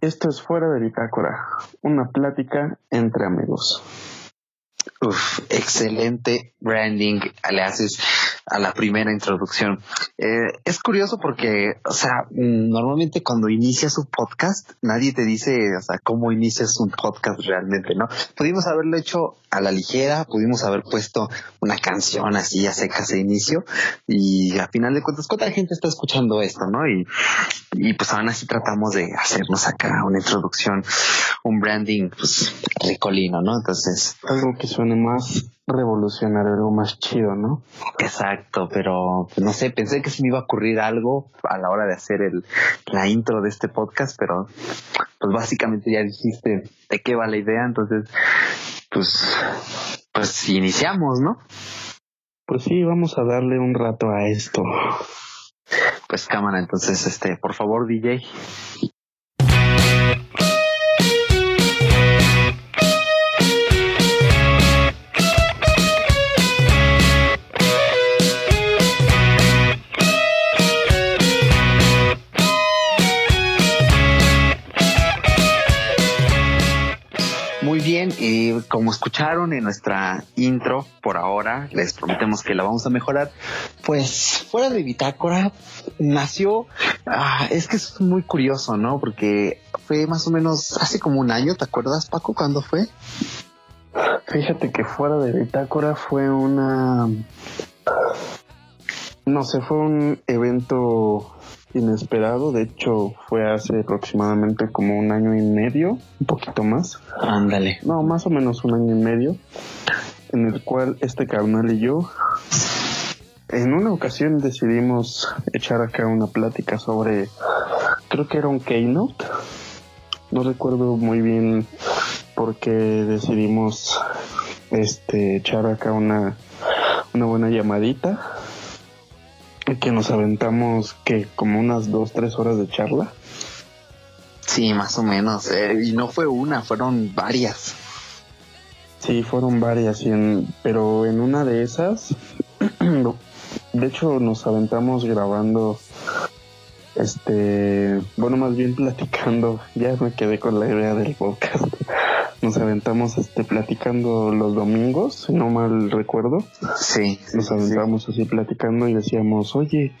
Esto es Fuera de Bitácora, una plática entre amigos. Uf, excelente branding le haces a la primera introducción. Eh, es curioso porque, o sea, normalmente cuando inicias un podcast, nadie te dice, o sea, cómo inicias un podcast realmente, ¿no? Pudimos haberlo hecho a la ligera, pudimos haber puesto una canción así a secas de inicio y a final de cuentas, ¿cuánta gente está escuchando esto, no? Y, y pues aún así tratamos de hacernos acá una introducción, un branding, pues, ricolino, ¿no? Entonces. Algo que más revolucionario, algo más chido, ¿no? Exacto, pero no sé, pensé que se me iba a ocurrir algo a la hora de hacer el, la intro de este podcast, pero pues básicamente ya dijiste de qué va la idea, entonces pues, pues iniciamos, ¿no? Pues sí, vamos a darle un rato a esto. Pues cámara, entonces, este, por favor, DJ. Como escucharon en nuestra intro, por ahora, les prometemos que la vamos a mejorar. Pues fuera de Bitácora nació, ah, es que es muy curioso, ¿no? Porque fue más o menos hace como un año, ¿te acuerdas, Paco, cuándo fue? Fíjate que fuera de Bitácora fue una... No sé, fue un evento inesperado. De hecho, fue hace aproximadamente como un año y medio, un poquito más. Ándale. No, más o menos un año y medio, en el cual este carnal y yo, en una ocasión decidimos echar acá una plática sobre, creo que era un keynote. No recuerdo muy bien por qué decidimos este echar acá una, una buena llamadita que nos aventamos que como unas dos, tres horas de charla. Sí, más o menos. Eh, y no fue una, fueron varias. Sí, fueron varias, pero en una de esas, de hecho nos aventamos grabando, este, bueno, más bien platicando, ya me quedé con la idea del podcast nos aventamos este platicando los domingos, si no mal recuerdo. Sí. Nos aventamos así platicando y decíamos, oye,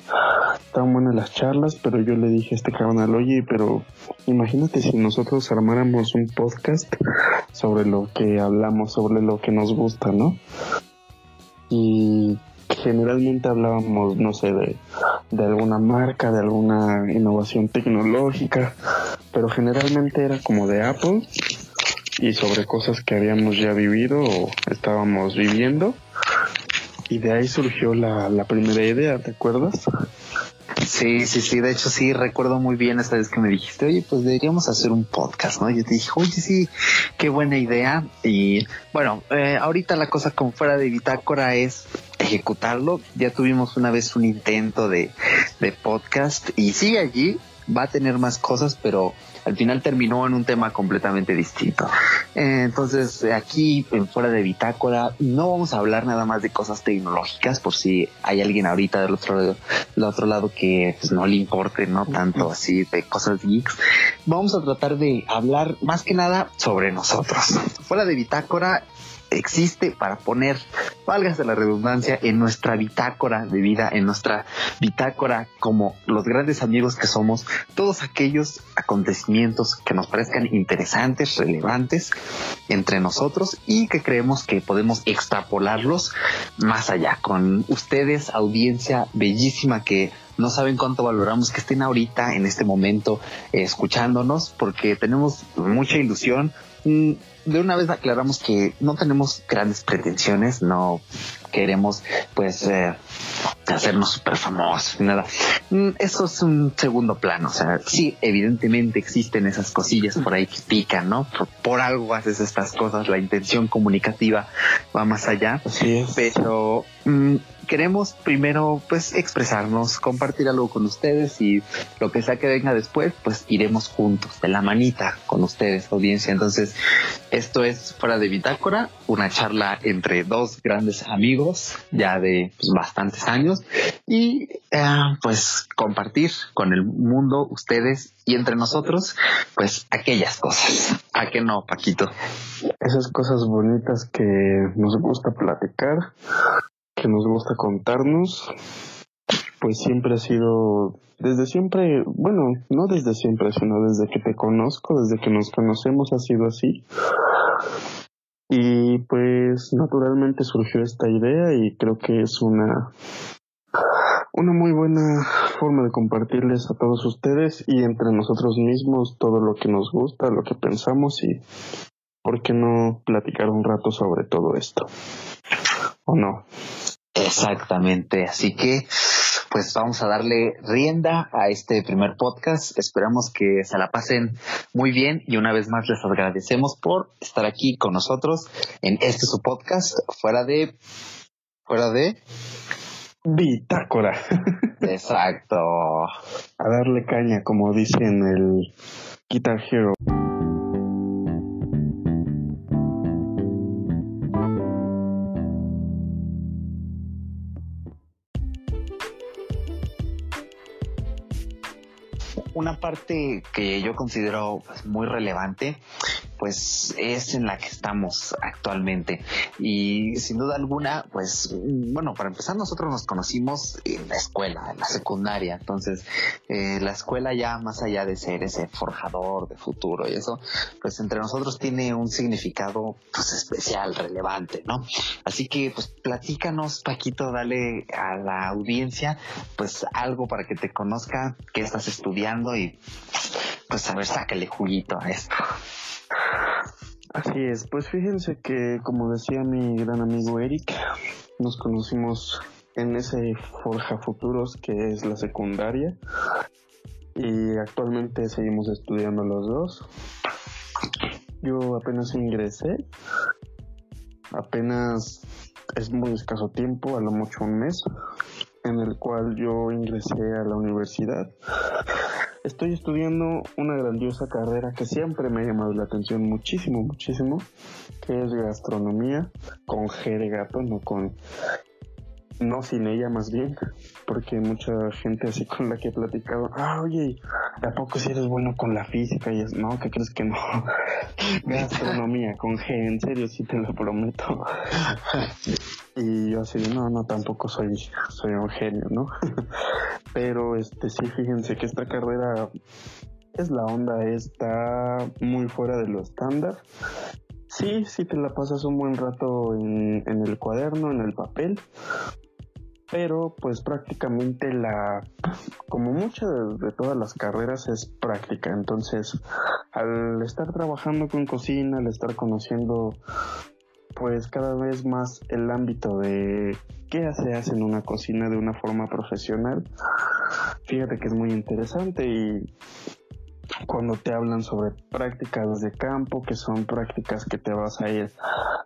están buenas las charlas, pero yo le dije a este carnal, oye, pero imagínate si nosotros armáramos un podcast sobre lo que hablamos, sobre lo que nos gusta, ¿no? Y generalmente hablábamos, no sé, de, de alguna marca, de alguna innovación tecnológica, pero generalmente era como de Apple y sobre cosas que habíamos ya vivido o estábamos viviendo. Y de ahí surgió la, la primera idea, ¿te acuerdas? Sí, sí, sí, de hecho sí, recuerdo muy bien esta vez que me dijiste, oye, pues deberíamos hacer un podcast, ¿no? Yo te dije, oye, sí, qué buena idea. Y bueno, eh, ahorita la cosa como fuera de bitácora es ejecutarlo. Ya tuvimos una vez un intento de, de podcast y sigue allí, va a tener más cosas, pero al final terminó en un tema completamente distinto. Eh, entonces, aquí en fuera de bitácora, no vamos a hablar nada más de cosas tecnológicas, por si hay alguien ahorita del otro, del otro lado que pues, no le importe, no tanto así de cosas geeks. Vamos a tratar de hablar más que nada sobre nosotros. Fuera de bitácora existe para poner, válgase la redundancia, en nuestra bitácora de vida, en nuestra bitácora como los grandes amigos que somos, todos aquellos acontecimientos que nos parezcan interesantes, relevantes entre nosotros y que creemos que podemos extrapolarlos más allá. Con ustedes, audiencia bellísima que no saben cuánto valoramos que estén ahorita en este momento escuchándonos porque tenemos mucha ilusión, mm, de una vez aclaramos que no tenemos grandes pretensiones, no queremos pues eh, hacernos súper famosos, nada. Mm, eso es un segundo plano, o sea, sí, evidentemente existen esas cosillas por ahí que pican, ¿no? Por, algo haces estas cosas, la intención comunicativa va más allá, Así pero mm, queremos primero pues expresarnos, compartir algo con ustedes y lo que sea que venga después, pues iremos juntos de la manita con ustedes, audiencia. Entonces, esto es fuera de bitácora, una charla entre dos grandes amigos ya de pues, bastantes años y eh, pues compartir con el mundo ustedes y entre nosotros pues aquellas cosas. ¿A qué no, Paquito? Esas cosas bonitas que nos gusta platicar, que nos gusta contarnos, pues siempre ha sido, desde siempre, bueno, no desde siempre, sino desde que te conozco, desde que nos conocemos ha sido así. Y pues naturalmente surgió esta idea y creo que es una una muy buena forma de compartirles a todos ustedes y entre nosotros mismos todo lo que nos gusta, lo que pensamos y por qué no platicar un rato sobre todo esto. ¿O no? Exactamente, así que pues vamos a darle rienda a este primer podcast. Esperamos que se la pasen muy bien y una vez más les agradecemos por estar aquí con nosotros en este su podcast fuera de fuera de Bitácora. Exacto. A darle caña, como dice en el Guitar Hero. Parte que yo considero pues, muy relevante pues es en la que estamos actualmente. Y sin duda alguna, pues bueno, para empezar nosotros nos conocimos en la escuela, en la secundaria. Entonces, eh, la escuela ya más allá de ser ese forjador de futuro y eso, pues entre nosotros tiene un significado pues especial, relevante, ¿no? Así que pues platícanos, Paquito, dale a la audiencia pues algo para que te conozca, qué estás estudiando y pues a ver, sácale juguito a esto. Así es, pues fíjense que como decía mi gran amigo Eric, nos conocimos en ese Forja Futuros que es la secundaria y actualmente seguimos estudiando los dos. Yo apenas ingresé, apenas es muy escaso tiempo, a lo mucho un mes, en el cual yo ingresé a la universidad Estoy estudiando una grandiosa carrera que siempre me ha llamado la atención muchísimo, muchísimo, que es gastronomía con G de gato, no con no sin ella más bien, porque mucha gente así con la que he platicado, ah, oye, ¿a si eres bueno con la física? Y es, no, ¿qué crees que no? Gastronomía con G, en serio, sí te lo prometo. y yo así, no, no, tampoco soy, soy un genio, ¿no? Pero este sí, fíjense que esta carrera es la onda, está muy fuera de lo estándar. Sí, sí te la pasas un buen rato en el cuaderno, en el papel, pero pues prácticamente la, como muchas de, todas las carreras es práctica, entonces al estar trabajando con cocina, al estar conociendo pues cada vez más el ámbito de qué se hace en una cocina de una forma profesional, fíjate que es muy interesante y cuando te hablan sobre prácticas de campo, que son prácticas que te vas a ir,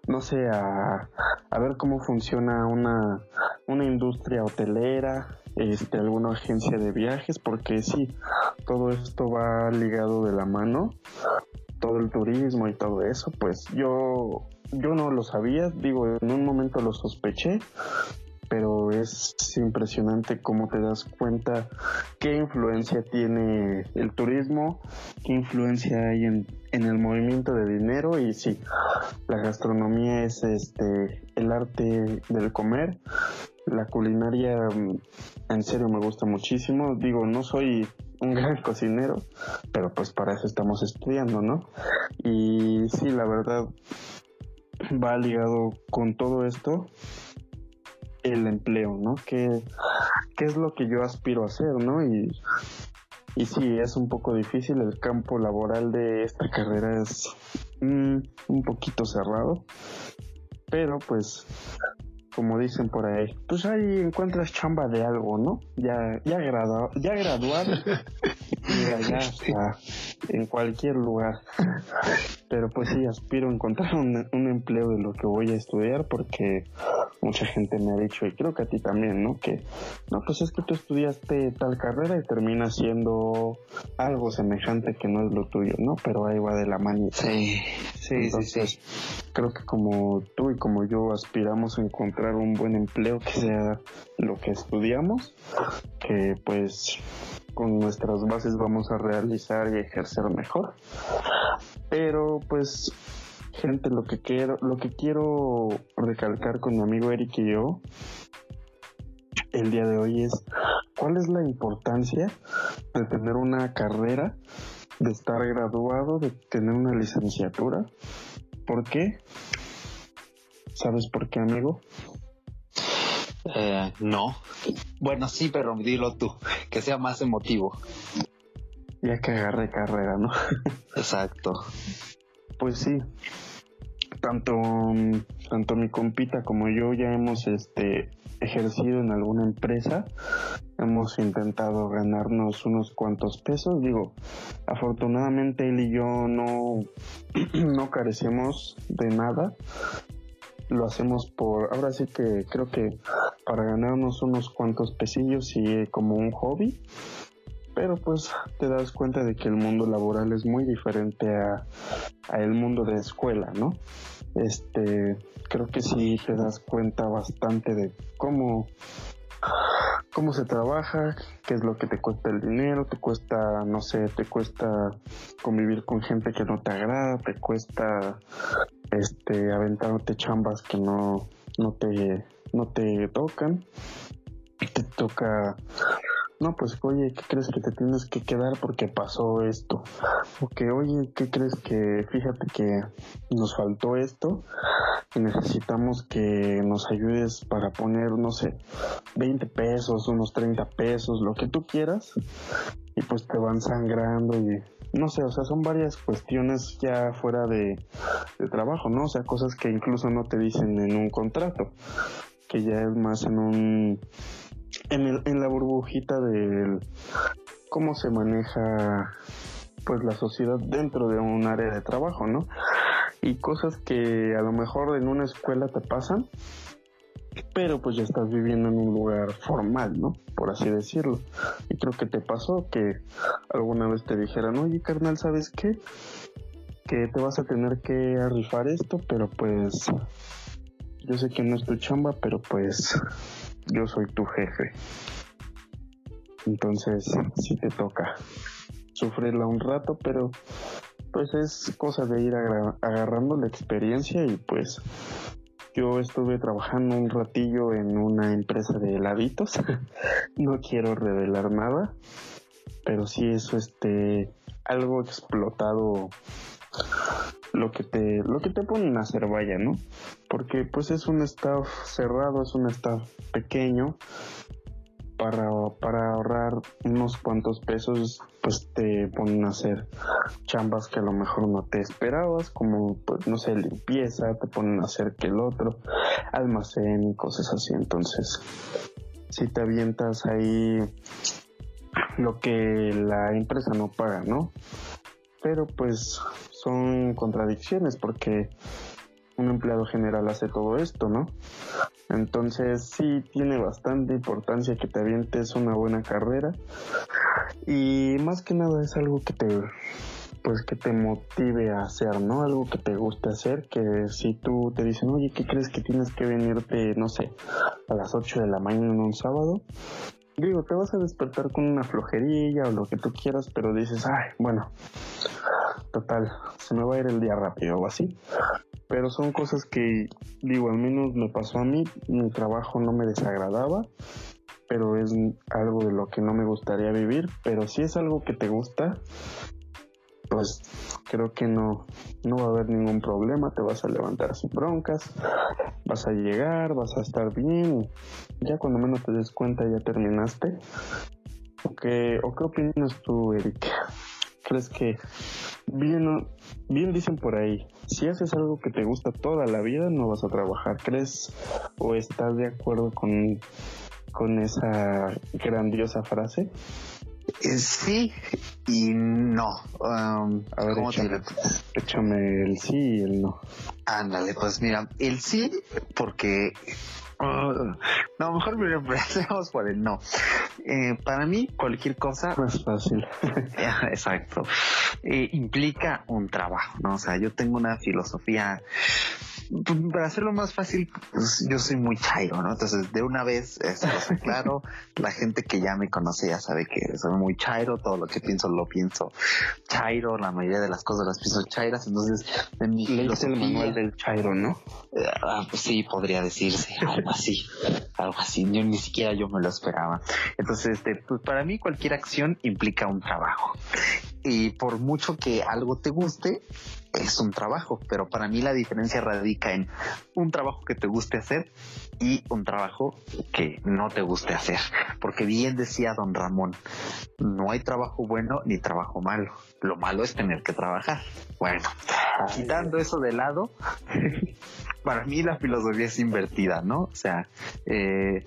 no sé, a, a ver cómo funciona una, una industria hotelera, este, alguna agencia de viajes, porque sí, todo esto va ligado de la mano, todo el turismo y todo eso, pues yo, yo no lo sabía, digo, en un momento lo sospeché, pero es impresionante cómo te das cuenta qué influencia tiene el turismo, qué influencia hay en, en el movimiento de dinero y sí, la gastronomía es este el arte del comer. La culinaria mm, en serio me gusta muchísimo. Digo, no soy un gran cocinero, pero pues para eso estamos estudiando, ¿no? Y sí, la verdad va ligado con todo esto el empleo, ¿no? ¿Qué, qué es lo que yo aspiro a hacer, ¿no? Y, y sí, es un poco difícil, el campo laboral de esta carrera es mm, un poquito cerrado, pero pues como dicen por ahí, pues ahí encuentras chamba de algo, ¿no? Ya, ya, graduado, ya graduado, y allá hasta en cualquier lugar. Pero pues sí, aspiro a encontrar un, un empleo de lo que voy a estudiar porque mucha gente me ha dicho, y creo que a ti también, ¿no? Que, no, pues es que tú estudiaste tal carrera y terminas siendo algo semejante que no es lo tuyo, ¿no? Pero ahí va de la mano. Sí, sí, sí, sí. Creo que como tú y como yo aspiramos a encontrar un buen empleo que sea lo que estudiamos, que pues con nuestras bases vamos a realizar y ejercer mejor. Pero pues gente, lo que quiero, lo que quiero recalcar con mi amigo Eric y yo el día de hoy es cuál es la importancia de tener una carrera, de estar graduado, de tener una licenciatura. ¿Por qué? ¿Sabes por qué, amigo? Eh, no. Bueno, sí, pero dilo tú, que sea más emotivo. Ya que agarré carrera, ¿no? Exacto. Pues sí, tanto, tanto mi compita como yo ya hemos este, ejercido en alguna empresa, hemos intentado ganarnos unos cuantos pesos, digo, afortunadamente él y yo no, no carecemos de nada, lo hacemos por, ahora sí que creo que para ganarnos unos cuantos pesillos y como un hobby, pero pues te das cuenta de que el mundo laboral es muy diferente a, a el mundo de escuela, ¿no? Este, creo que sí te das cuenta bastante de cómo cómo se trabaja, qué es lo que te cuesta el dinero, te cuesta, no sé, te cuesta convivir con gente que no te agrada, te cuesta este aventarte chambas que no no te no te tocan, te toca no, pues oye, ¿qué crees que te tienes que quedar porque pasó esto? O que, oye, ¿qué crees que, fíjate que nos faltó esto y necesitamos que nos ayudes para poner, no sé, 20 pesos, unos 30 pesos, lo que tú quieras, y pues te van sangrando y no sé, o sea, son varias cuestiones ya fuera de, trabajo, ¿no? O sea, cosas que incluso no te dicen en un contrato, que ya es más en un en, el, en la burbujita de cómo se maneja pues la sociedad dentro de un área de trabajo, ¿no? Y cosas que a lo mejor en una escuela te pasan, pero pues ya estás viviendo en un lugar formal, ¿no? Por así decirlo. Y creo que te pasó que alguna vez te dijeran, oye carnal, ¿sabes qué? Que te vas a tener que rifar esto, pero pues yo sé que no es tu chamba, pero pues yo soy tu jefe. Entonces, sí te toca sufrirla un rato, pero pues es cosa de ir agarrando la experiencia y pues yo estuve trabajando un ratillo en una empresa de heladitos. no quiero revelar nada, pero sí es este algo explotado lo que te lo que te ponen a hacer no porque pues es un staff cerrado es un staff pequeño para, para ahorrar unos cuantos pesos pues te ponen a hacer chambas que a lo mejor no te esperabas como pues no sé limpieza te ponen a hacer que el otro almacén y cosas así. Entonces si te avientas ahí lo que la empresa no paga no pero pues son contradicciones porque un empleado general hace todo esto, ¿no? Entonces sí tiene bastante importancia que te avientes una buena carrera y más que nada es algo que te pues que te motive a hacer, ¿no? Algo que te guste hacer, que si tú te dicen, oye, ¿qué crees que tienes que venirte, no sé, a las 8 de la mañana en un sábado? Digo, te vas a despertar con una flojerilla o lo que tú quieras, pero dices, ay, bueno, total, se me va a ir el día rápido o así. Pero son cosas que, digo, al menos me pasó a mí, mi trabajo no me desagradaba, pero es algo de lo que no me gustaría vivir, pero si es algo que te gusta, pues creo que no, no va a haber ningún problema, te vas a levantar sin broncas, vas a llegar, vas a estar bien, ya cuando menos te des cuenta ya terminaste. ¿O qué, o qué opinas tú, ¿Crees que bien, bien dicen por ahí, si haces algo que te gusta toda la vida, no vas a trabajar? ¿Crees o estás de acuerdo con, con esa grandiosa frase? Eh, sí y no. Um, a ver, échame, échame, el sí y el no. Ándale, pues mira, el sí, porque uh, no, mejor me empecemos por el no. Eh, para mí, cualquier cosa. Más fácil. Exacto. Eh, implica un trabajo, ¿no? O sea, yo tengo una filosofía para hacerlo más fácil, pues, yo soy muy chairo, ¿no? Entonces, de una vez, esto claro, la gente que ya me conoce ya sabe que soy muy chairo, todo lo que pienso lo pienso chairo, la mayoría de las cosas las pienso chairas, entonces, en mi el manual del chairo, ¿no? Eh, ah, pues sí, podría decirse, algo así, algo así, yo ni siquiera yo me lo esperaba. Entonces, este, pues para mí cualquier acción implica un trabajo. Y por mucho que algo te guste, es un trabajo, pero para mí la diferencia radica en un trabajo que te guste hacer y un trabajo que no te guste hacer. Porque bien decía don Ramón, no hay trabajo bueno ni trabajo malo. Lo malo es tener que trabajar. Bueno, quitando eso de lado, para mí la filosofía es invertida, ¿no? O sea, eh,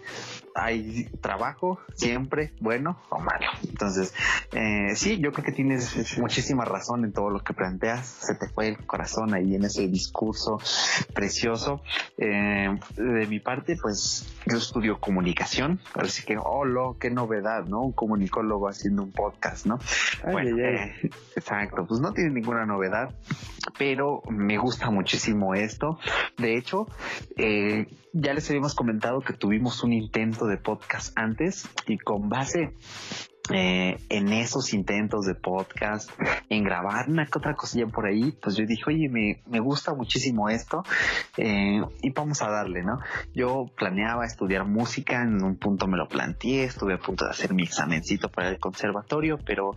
hay trabajo siempre bueno o malo. Entonces, eh, sí, yo creo que tienes muchísima razón en todo lo que planteas. Se te fue el corazón ahí en ese discurso precioso. Eh, de mi parte, pues yo estudio comunicación, así que, oh, lo, qué novedad, ¿no? Un comunicólogo haciendo un podcast, ¿no? bueno, eh, exacto, pues no tiene ninguna novedad, pero me gusta muchísimo esto. De hecho, eh, ya les habíamos comentado que tuvimos un intento de podcast antes y con base eh, en esos intentos de podcast, en grabar una que otra cosilla por ahí, pues yo dije, oye, me, me gusta muchísimo esto eh, y vamos a darle, ¿no? Yo planeaba estudiar música, en un punto me lo planteé, estuve a punto de hacer mi examencito para el conservatorio, pero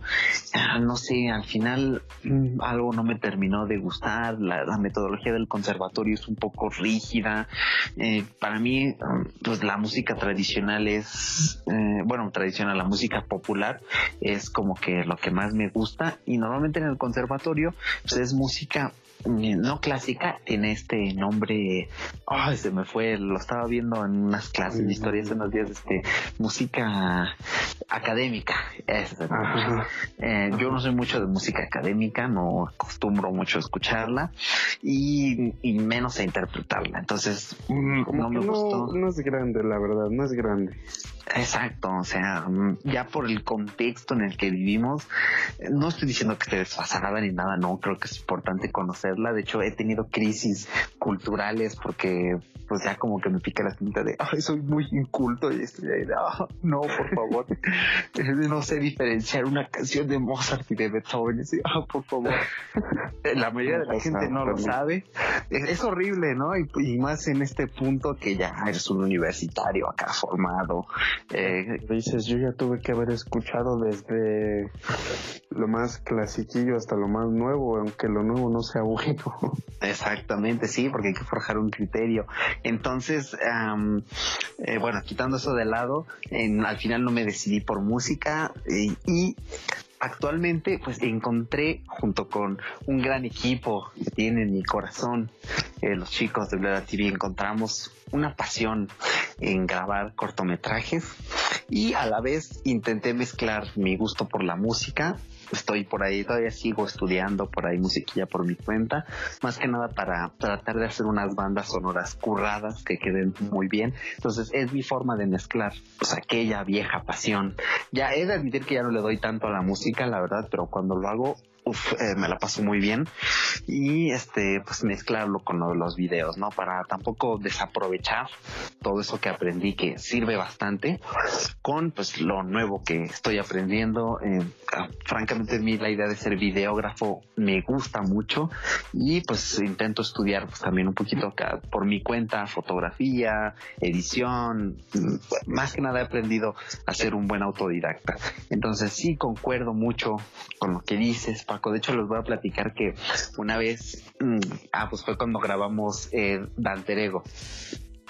ah, no sé, al final mm, algo no me terminó de gustar, la, metodología del conservatorio es un poco rígida, eh, para mí, pues la música tradicional es, bueno, tradicional, la música popular, es como que lo que más me gusta y normalmente en el conservatorio pues es música no clásica, tiene este nombre, ay, se me fue, lo estaba viendo en unas clases de historia hace unos días, este, música académica. Eh, yo no soy mucho de música académica, no acostumbro mucho a escucharla y, menos a interpretarla. Entonces, mm, no me gustó. No es grande, la verdad, no es grande. Exacto, o sea, mm, ya por el contexto en el que vivimos, eh, no estoy diciendo que esté desfasada ni nada, no, creo que es importante conocerla. De hecho, he tenido crisis culturales porque, pues ya como que me pica la cinta de, ay, soy muy inculto y estoy ahí de, ah, no, por favor, no sé diferenciar una canción de Mozart y de Beethoven. Y ah, por favor, la mayoría de la gente no lo sabe. Es, horrible, ¿no? Y, y más en este punto que ya eres un universitario acá formado eh, dices, yo ya tuve que haber escuchado desde lo más clasiquillo hasta lo más nuevo, aunque lo nuevo no sea bueno. Exactamente, sí, porque hay que forjar un criterio. Entonces, eh, bueno, quitando eso de lado, al final no me decidí por música eh, y actualmente pues encontré junto con un gran equipo que tiene en mi corazón eh, los chicos de Bleda TV encontramos una pasión en grabar cortometrajes y a la vez intenté mezclar mi gusto por la música estoy por ahí, todavía sigo estudiando por ahí musiquilla por mi cuenta, más que nada para tratar de hacer unas bandas sonoras curradas que queden muy bien. Entonces es mi forma de mezclar pues aquella vieja pasión. Ya he de admitir que ya no le doy tanto a la música, la verdad, pero cuando lo hago uf, eh, me la paso muy bien. Y este pues mezclarlo con los videos no para tampoco desaprovechar todo eso que aprendí que sirve bastante con pues lo nuevo que estoy aprendiendo. Eh, ah, francamente a mí la idea de ser videógrafo me gusta mucho y pues intento estudiar pues también un poquito por mi cuenta fotografía edición. Más que nada he aprendido a ser un buen autodidacta. Entonces sí concuerdo mucho con lo que dices Paco. De hecho, les voy a platicar que una vez, mm, ah, pues fue cuando grabamos eh, Ego.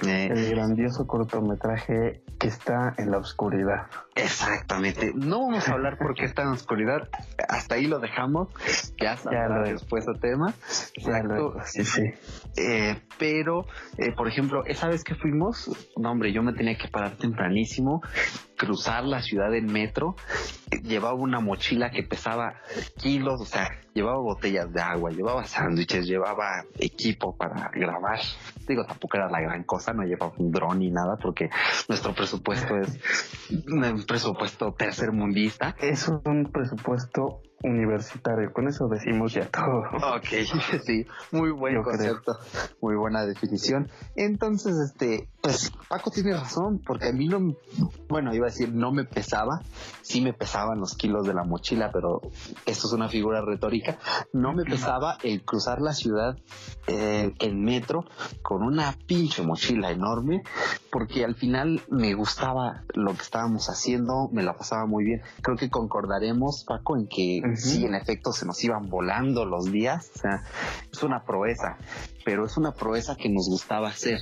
Eh, el grandioso cortometraje que está en la oscuridad. Exactamente. No vamos a hablar por qué está en la oscuridad. Hasta ahí lo dejamos. Ya, ya lo después a tema. Exacto. sí, sí. Eh, pero, eh, por ejemplo, esa vez que fuimos, no hombre, yo me tenía que parar tempranísimo cruzar la ciudad en metro, llevaba una mochila que pesaba kilos, o sea, llevaba botellas de agua, llevaba sándwiches, llevaba equipo para grabar. Digo, tampoco era la gran cosa, no llevaba un dron ni nada, porque nuestro presupuesto es un presupuesto tercermundista. Es un presupuesto universitario. Con eso decimos ya todo. Ok, sí, muy buen concepto, muy buena definición. Entonces, este, pues Paco tiene razón, porque a mí no, bueno, iba a decir no me pesaba, sí me pesaban los kilos de la mochila, pero esto es una figura retórica. No me pesaba el cruzar la ciudad eh, en metro con una pinche mochila enorme, porque al final me gustaba lo que estábamos haciendo, me la pasaba muy bien. Creo que concordaremos, Paco, en que sí, en efecto, se nos iban volando los días. O sea, es una proeza, pero es una proeza que nos gustaba hacer.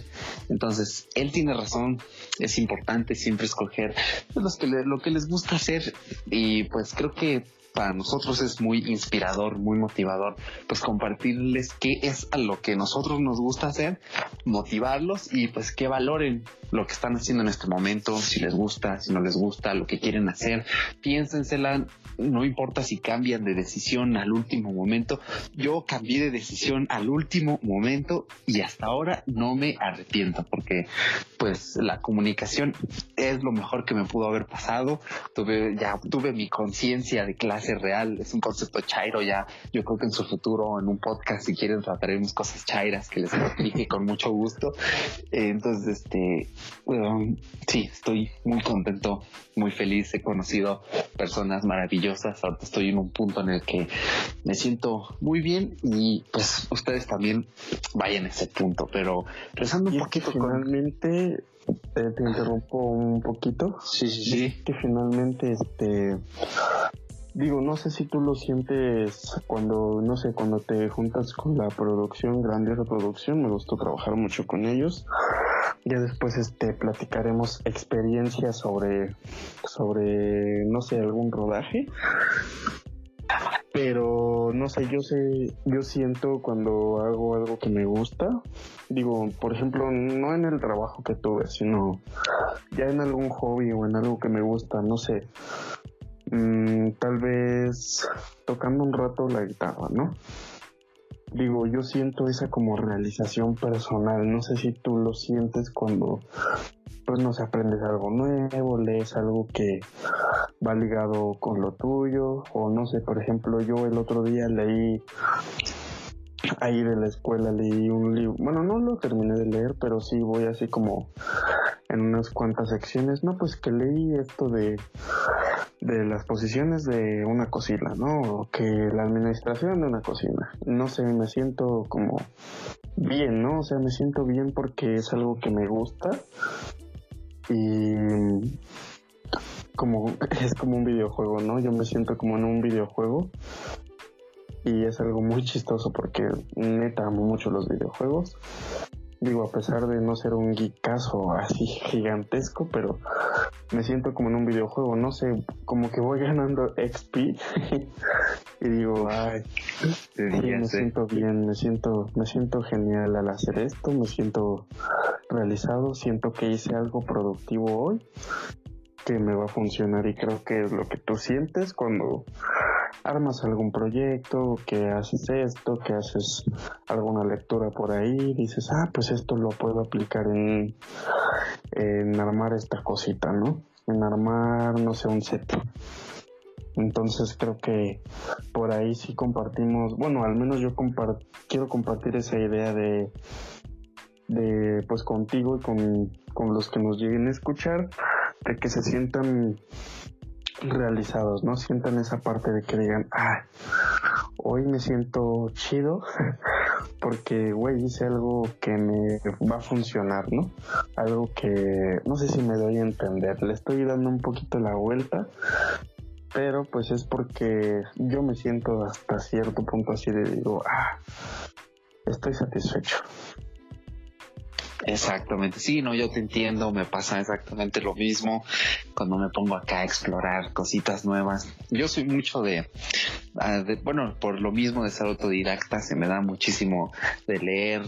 Entonces, él tiene razón. Es importante siempre escoger los que lo que les gusta hacer. Y pues creo que para nosotros es muy inspirador, muy motivador, pues compartirles qué es a lo que nosotros nos gusta hacer, motivarlos y pues que valoren lo que están haciendo en este momento, si les gusta, si no les gusta, lo que quieren hacer, piénsensela, no importa si cambian de decisión al último momento, yo cambié de decisión al último momento y hasta ahora no me arrepiento porque pues la comunicación es lo mejor que me pudo haber pasado, tuve ya tuve mi conciencia de clase real, es un concepto chairo ya, yo creo que en su futuro en un podcast si quieren trataremos cosas chairas que les explique con mucho gusto, entonces este sí, estoy muy contento, muy feliz, he conocido personas maravillosas, ahorita estoy en un punto en el que me siento muy bien y pues ustedes también vayan a ese punto, pero rezando un poquito finalmente te interrumpo un poquito. Sí, sí, sí. Que finalmente este digo, no sé si tú lo sientes cuando, no sé, cuando te juntas con la producción, grande reproducción, me gustó trabajar mucho con ellos. Ya después este platicaremos experiencias sobre sobre no sé, algún rodaje. Pero no sé, yo sé, yo siento cuando hago algo que me gusta, digo, por ejemplo, no en el trabajo que tuve, sino ya en algún hobby o en algo que me gusta, no sé, mmm, tal vez tocando un rato la guitarra, ¿no? digo, yo siento esa como realización personal. No sé si tú lo sientes cuando, pues no sé, aprendes algo nuevo, lees algo que va ligado con lo tuyo, o no sé, por ejemplo, yo el otro día leí ahí de la escuela leí un libro, bueno, no lo terminé de leer, pero sí voy así como en unas cuantas secciones, no, pues que leí esto de de las posiciones de una cocina, ¿no? Que la administración de una cocina. No sé, me siento como bien, ¿no? O sea, me siento bien porque es algo que me gusta y como es como un videojuego, ¿no? Yo me siento como en un videojuego y es algo muy chistoso porque neta amo mucho los videojuegos Digo, a pesar de no ser un geekazo así gigantesco, pero me siento como en un videojuego, no sé, como que voy ganando XP y digo, ay, me siento bien, me siento, me siento genial al hacer esto, me siento realizado, siento que hice algo productivo hoy que me va a funcionar y creo que es lo que tú sientes cuando armas algún proyecto, que haces esto, que haces alguna lectura por ahí, dices, ah, pues esto lo puedo aplicar en, en armar esta cosita, ¿no? En armar, no sé, un set. Entonces creo que por ahí sí compartimos, bueno, al menos yo quiero compartir esa idea de, de pues contigo y con, con los que nos lleguen a escuchar, de que se sientan realizados, ¿no? Sientan esa parte de que digan, ah, hoy me siento chido porque, güey, hice algo que me va a funcionar, ¿no? Algo que no sé si me doy a entender, le estoy dando un poquito la vuelta, pero pues es porque yo me siento hasta cierto punto así de digo, ah, estoy satisfecho. Exactamente, sí, no, yo te entiendo, me pasa exactamente lo mismo cuando me pongo acá a explorar cositas nuevas. Yo soy mucho de, ah, de, bueno, por lo mismo de ser autodidacta, se me da muchísimo de leer.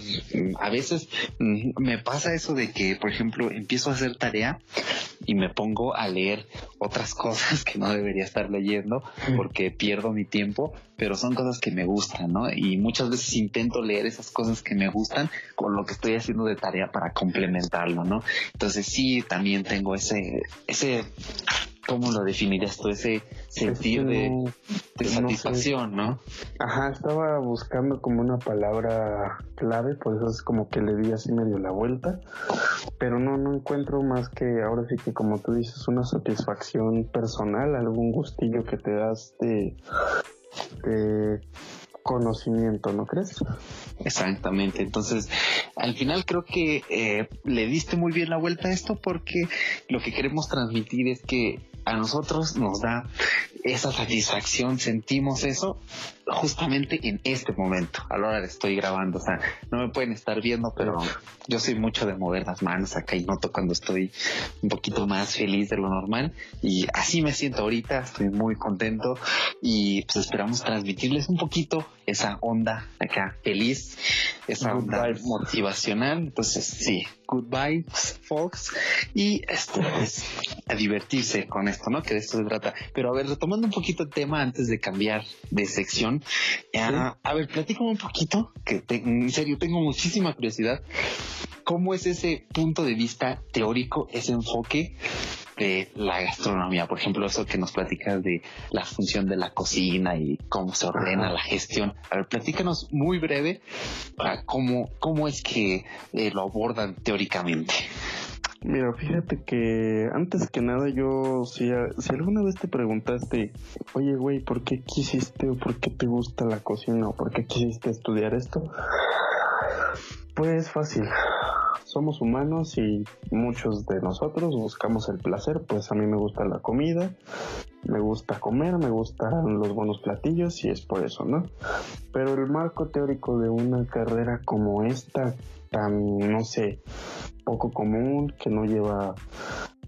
A veces mm, me pasa eso de que, por ejemplo, empiezo a hacer tarea y me pongo a leer otras cosas que no debería estar leyendo porque pierdo mi tiempo, pero son cosas que me gustan, ¿no? Y muchas veces intento leer esas cosas que me gustan con lo que estoy haciendo de tarea para complementarlo, ¿no? Entonces sí, también tengo ese, ese, ¿cómo lo definirías tú? Ese sentir de, satisfacción, ¿no? Ajá, estaba buscando como una palabra clave, por eso es como que le di así medio la vuelta, pero no, no encuentro más que ahora sí que como tú dices, una satisfacción personal, algún gustillo que te das de, de conocimiento, ¿no crees? Exactamente. Entonces, al final creo que eh, le diste muy bien la vuelta a esto porque lo que queremos transmitir es que a nosotros nos da esa satisfacción, sentimos eso justamente en este momento, a la hora de estoy grabando, o sea, no me pueden estar viendo, pero yo soy mucho de mover las manos acá y noto cuando estoy un poquito más feliz de lo normal y así me siento ahorita, estoy muy contento y pues esperamos transmitirles un poquito esa onda acá feliz, esa onda motivacional, entonces sí, goodbye folks y esto es a divertirse con esto, ¿no? Que de esto se trata. Pero a ver, retomando un poquito el tema antes de cambiar de sección, a ver, platícame un poquito, que en serio tengo muchísima curiosidad. ¿Cómo es ese punto de vista teórico, ese enfoque de la gastronomía? Por ejemplo, eso que nos platicas de la función de la cocina y cómo se ordena la gestión. A ver, platícanos muy breve para cómo, cómo es que eh, lo abordan teóricamente. Mira, fíjate que antes que nada yo, si, si alguna vez te preguntaste, oye güey, ¿por qué quisiste o por qué te gusta la cocina o por qué quisiste estudiar esto? Pues fácil, somos humanos y muchos de nosotros buscamos el placer, pues a mí me gusta la comida, me gusta comer, me gustan los buenos platillos y es por eso, ¿no? Pero el marco teórico de una carrera como esta, tan, no sé, poco común, que no lleva,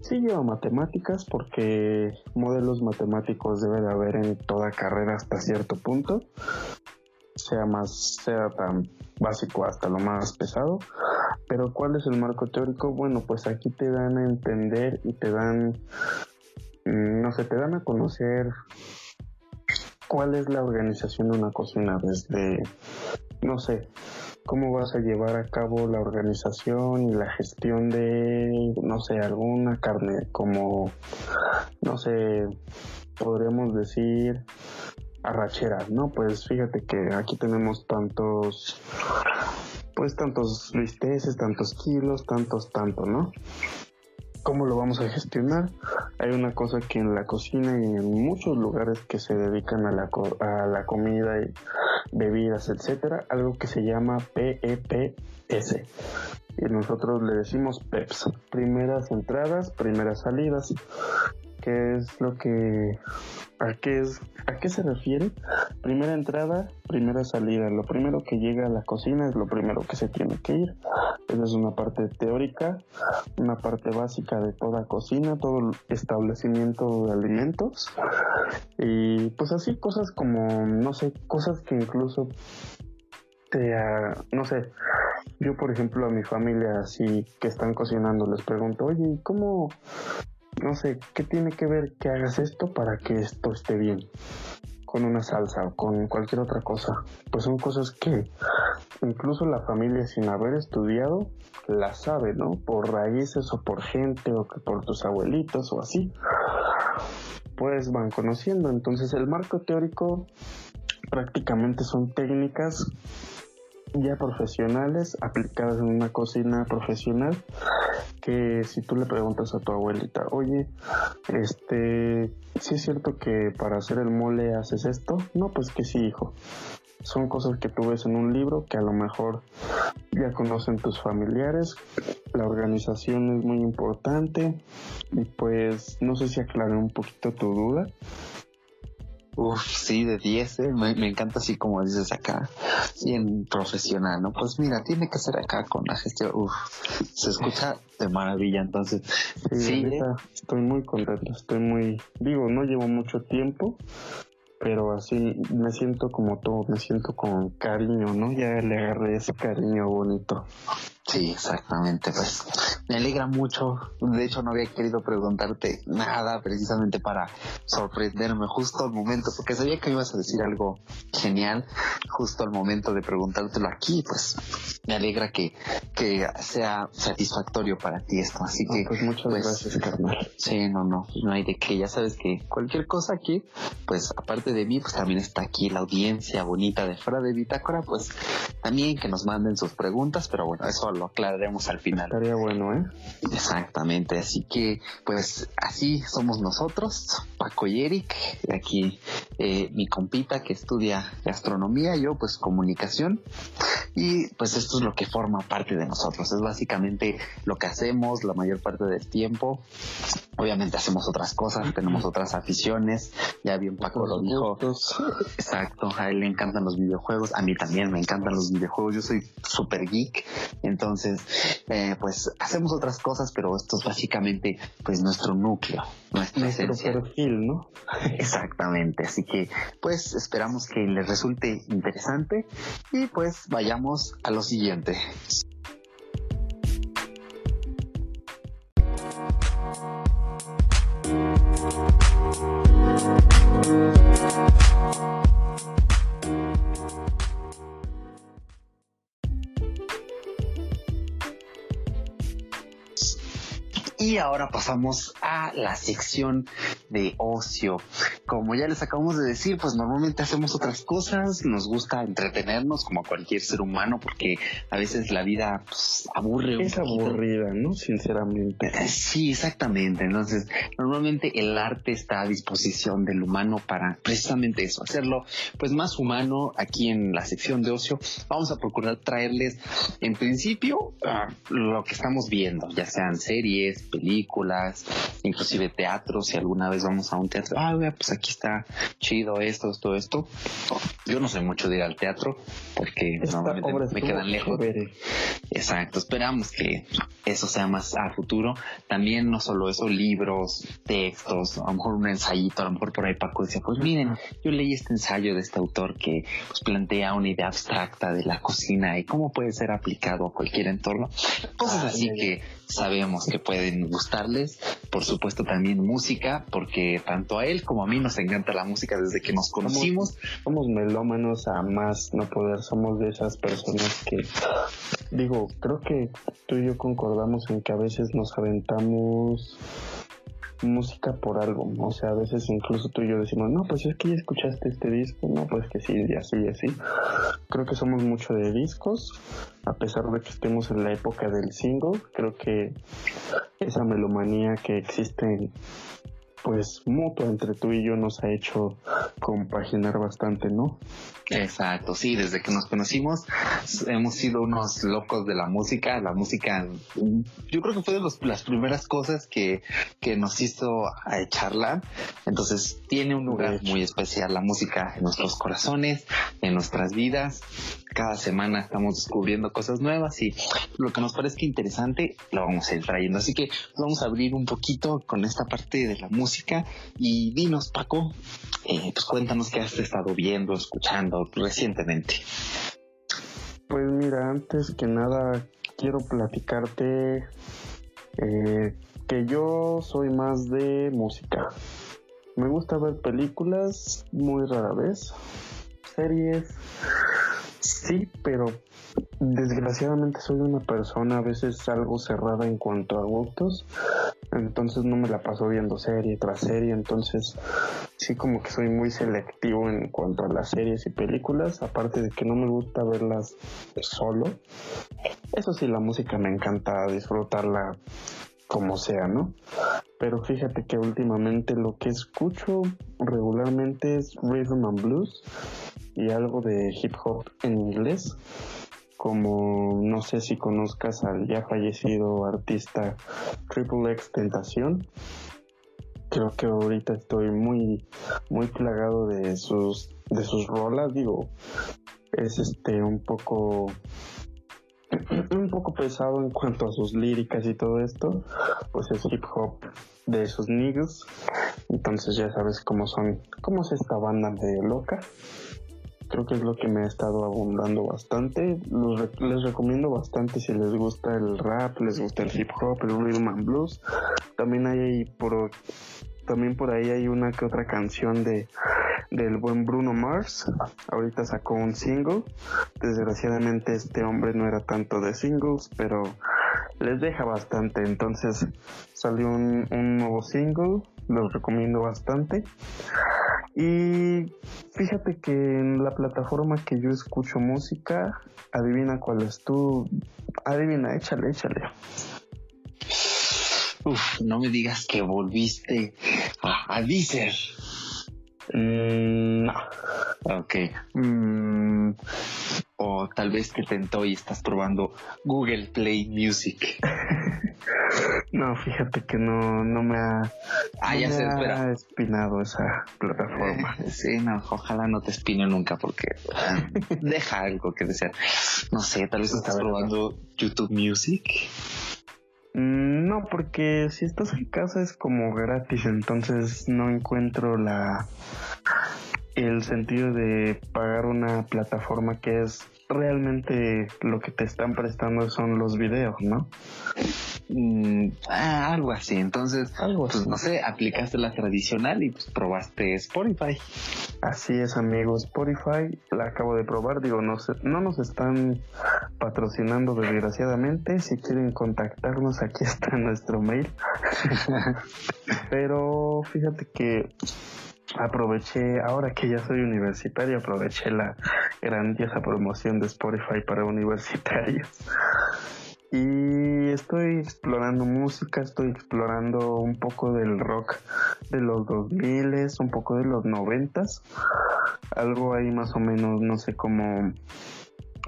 sí lleva matemáticas, porque modelos matemáticos debe de haber en toda carrera hasta cierto punto, sea más, sea tan básico hasta lo más pesado. Pero ¿cuál es el marco teórico? Bueno, pues aquí te dan a entender y te dan, mm, no sé, te dan a conocer cuál es la organización de una cocina desde, no sé, cómo vas a llevar a cabo la organización y la gestión de, no sé, alguna carne, como, no sé, podremos decir arracheras, ¿no? Pues fíjate que aquí tenemos tantos, pues tantos bisteces, tantos kilos, tantos, tanto, ¿no? ¿Cómo lo vamos a gestionar? Hay una cosa que en la cocina y en muchos lugares que se dedican a la, a la comida y bebidas, etcétera, algo que se llama PEPS. Y nosotros le decimos PEPS, primeras entradas, primeras salidas. ¿Qué es lo que ¿A qué, es, ¿A qué se refiere? Primera entrada, primera salida. Lo primero que llega a la cocina es lo primero que se tiene que ir. Esa es una parte teórica, una parte básica de toda cocina, todo establecimiento de alimentos. Y pues así cosas como, no sé, cosas que incluso te, no sé, yo por ejemplo a mi familia así que están cocinando les pregunto, oye, ¿cómo, no sé, ¿qué tiene que ver que hagas esto para que esto esté bien? Con una salsa o con cualquier otra cosa. Pues son cosas que incluso la familia sin haber estudiado la sabe, ¿no? Por raíces o por gente o por tus abuelitos o así. Pues van conociendo. Entonces el marco teórico prácticamente son técnicas ya profesionales aplicadas en una cocina profesional que si tú le preguntas a tu abuelita, oye, este, ¿sí es cierto que para hacer el mole haces esto? No, pues que sí, hijo. Son cosas que tú ves en un libro que a lo mejor ya conocen tus familiares. La organización es muy importante y pues no sé si aclaré un poquito tu duda. Uf, sí, de 10, ¿eh? me, encanta así como dices acá, bien profesional, ¿no? Pues mira, tiene que ser acá con la gestión, uf, se escucha de maravilla, entonces. Sí, ¿eh? estoy muy contento, estoy muy, digo, no llevo mucho tiempo, pero así me siento como todo, me siento con cariño, ¿no? Ya le agarré ese cariño bonito. Sí, exactamente, pues me alegra mucho. De hecho, no había querido preguntarte nada precisamente para sorprenderme justo al momento, porque sabía que ibas a decir algo genial justo al momento de preguntártelo aquí, pues me alegra que, que sea satisfactorio para ti esto. Así que, pues muchas pues, gracias, carnal. Sí, no, no, no hay de qué. Ya sabes que cualquier cosa aquí, pues aparte de mí, pues también está aquí la audiencia bonita de fuera de Bitácora, pues también que nos manden sus preguntas, pero bueno, eso lo aclararemos al final. Estaría bueno, ¿eh? Exactamente, así que pues así somos nosotros, Paco y Eric, aquí eh, mi compita que estudia gastronomía, yo pues comunicación y pues esto es lo que forma parte de nosotros, es básicamente lo que hacemos la mayor parte del tiempo. Obviamente hacemos otras cosas, tenemos otras aficiones, ya bien Paco lo dijo. Exacto, a él le encantan los videojuegos, a mí también me encantan los videojuegos, yo soy súper geek, entonces eh, pues hacemos otras cosas, pero esto es básicamente pues nuestro núcleo, nuestra nuestro perfil, ¿no? Exactamente, así que pues esperamos que les resulte interesante y pues vayamos a lo siguiente. Y ahora pasamos a la sección de ocio. Como ya les acabamos de decir, pues normalmente hacemos otras cosas, nos gusta entretenernos como cualquier ser humano porque a veces la vida pues, aburre. Es aburrida, ¿no? Sinceramente. Eh, sí, exactamente. Entonces, normalmente el arte está a disposición del humano para precisamente eso, hacerlo pues más humano aquí en la sección de ocio. Vamos a procurar traerles en principio ah, lo que estamos viendo, ya sean series, películas, inclusive teatro, si alguna vez vamos a un teatro, ah, pues aquí está chido esto, todo esto. Yo no sé mucho de ir al teatro porque normalmente me quedan lejos. Exacto, esperamos que eso sea más a futuro. También no solo eso, libros, textos, a lo mejor un ensayito, a lo mejor por ahí Paco decía, pues miren, yo leí este ensayo de este autor que pues, plantea una idea abstracta de la cocina y cómo puede ser aplicado a cualquier entorno. Cosas así que sabemos que pueden gustarles. Por supuesto también música, porque tanto a él como a mí nos encanta la música desde que nos conocimos. Somos, melómanos a más no poder, somos de esas personas que, digo, creo que tú y yo concordamos en que a veces nos aventamos música por algo, o sea, a veces incluso tú y yo decimos, no, pues es que ya escuchaste este disco, no, pues que sí, y así, y así. Creo que somos mucho de discos, a pesar de que estemos en la época del single, creo que esa melomanía que existe pues mutuo entre tú y yo nos ha hecho compaginar bastante, ¿no? Exacto, sí, desde que nos conocimos hemos sido unos locos de la música, la música, yo creo que fue de las primeras cosas que, que nos hizo a echarla, entonces tiene un lugar muy especial la música en nuestros corazones, en nuestras vidas, cada semana estamos descubriendo cosas nuevas y lo que nos parezca interesante lo vamos a ir trayendo, así que vamos a abrir un poquito con esta parte de la y dinos Paco, eh, pues cuéntanos qué has estado viendo, escuchando, recientemente? Pues mira, antes que nada quiero platicarte eh, que yo soy más de música. Me gusta ver películas muy rara vez, series, sí, pero desgraciadamente soy una persona a veces algo cerrada en cuanto a gustos, entonces no me la paso viendo serie tras serie, entonces sí como que soy muy selectivo en cuanto a las series y películas, aparte de que no me gusta verlas solo. Eso sí, la música me encanta disfrutarla como sea, ¿no? Pero fíjate que últimamente lo que escucho regularmente es rhythm and blues y algo de hip hop en inglés como no sé si conozcas al ya fallecido artista Triple X Tentación creo que ahorita estoy muy, muy plagado de sus, de sus rolas, digo, es este un poco un poco pesado en cuanto a sus líricas y todo esto, pues es hip hop de esos niggas. Entonces ya sabes cómo son, cómo es esta banda de loca. Creo que es lo que me ha estado abundando bastante. les recomiendo bastante si les gusta el rap, les gusta el hip hop, el rhythm and blues. También hay por también por ahí hay una que otra canción de del buen Bruno Mars. Ahorita sacó un single. Desgraciadamente este hombre no era tanto de singles, pero les deja bastante. Entonces salió un nuevo single. Los recomiendo bastante. Y fíjate que en la plataforma que yo escucho música, adivina cuál es tú. Adivina, échale, échale. Uf, no me digas que volviste a, a Deezer. Mm, no. Ok. Mm, o tal vez te tentó y estás probando Google Play Music. no, fíjate que no, no me ha, ah, ya ha espinado esa plataforma. sí, no, ojalá no te espine nunca porque deja algo que desear. No sé, tal vez estás probando YouTube Music. Mm, no, porque si estás en casa es como gratis, entonces no encuentro la el sentido de pagar una plataforma que es realmente lo que te están prestando son los videos, ¿no? Mm, ah, algo así. Entonces, algo pues no sé, aplicaste la tradicional y pues probaste Spotify. Así es, amigo. Spotify la acabo de probar. Digo, no, no nos están patrocinando desgraciadamente. Si quieren contactarnos, aquí está nuestro mail. Pero fíjate que aproveché, ahora que ya soy universitario, aproveché la grandiosa promoción de Spotify para universitarios. Y estoy explorando música, estoy explorando un poco del rock de los 2000, un poco de los 90, algo ahí más o menos, no sé, como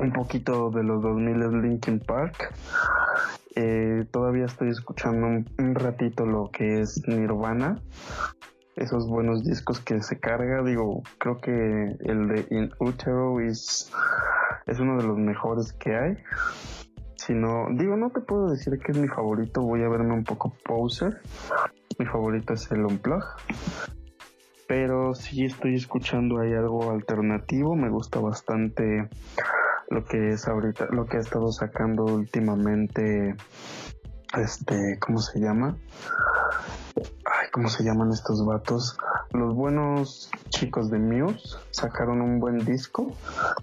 un poquito de los 2000 Linkin Park. Eh, todavía estoy escuchando un, ratito lo que es Nirvana, esos buenos discos que se carga. Digo, creo que el de In Utero es, es uno de los mejores que hay. Si no, digo, no te puedo decir que es mi favorito, voy a verme un poco poser. Mi favorito es el Unplug. Pero sí estoy escuchando ahí algo alternativo, me gusta bastante lo que es ahorita, lo que ha estado sacando últimamente, este, ¿cómo se llama? ¿Cómo se llaman estos vatos? Los buenos chicos de Muse sacaron un buen disco.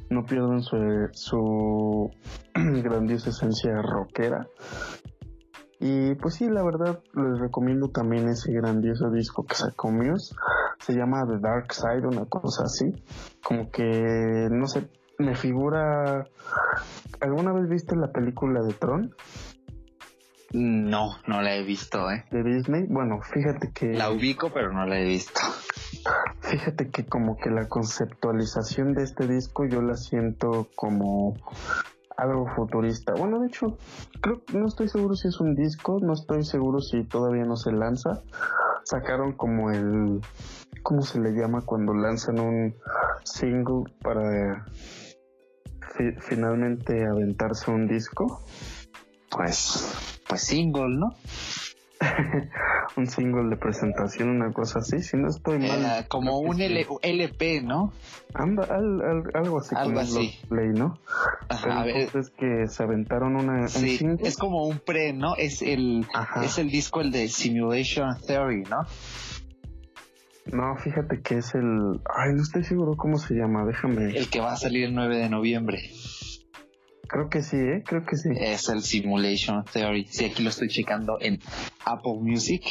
No pierdan su, su grandiosa esencia rockera. Y pues sí, la verdad les recomiendo también ese grandioso disco que sacó Muse. Se llama The Dark Side, una cosa así. Como que, no sé, me figura... ¿Alguna vez viste la película de Tron? No, no la he visto, ¿eh? De Disney. Bueno, fíjate que... La ubico, pero no la he visto. Fíjate que como que la conceptualización de este disco yo la siento como algo futurista. Bueno, de hecho, creo no estoy seguro si es un disco, no estoy seguro si todavía no se lanza. Sacaron como el ¿cómo se le llama cuando lanzan un single para finalmente aventarse un disco? Pues pues single, ¿no? un single de presentación, una cosa así, si no estoy mal. como un LP, ¿no? algo así. Algo así. Play, ¿no? Ajá, es que se aventaron una, sí, es como un pre, ¿no? Es el, es el disco, el de Simulation Theory, ¿no? No, fíjate que es el... Ay, no estoy seguro cómo se llama, déjame... El que va a salir el 9 de noviembre. Creo que sí, ¿eh? Creo que sí. Es el Simulation Theory. Sí, aquí lo estoy checando en Apple Music.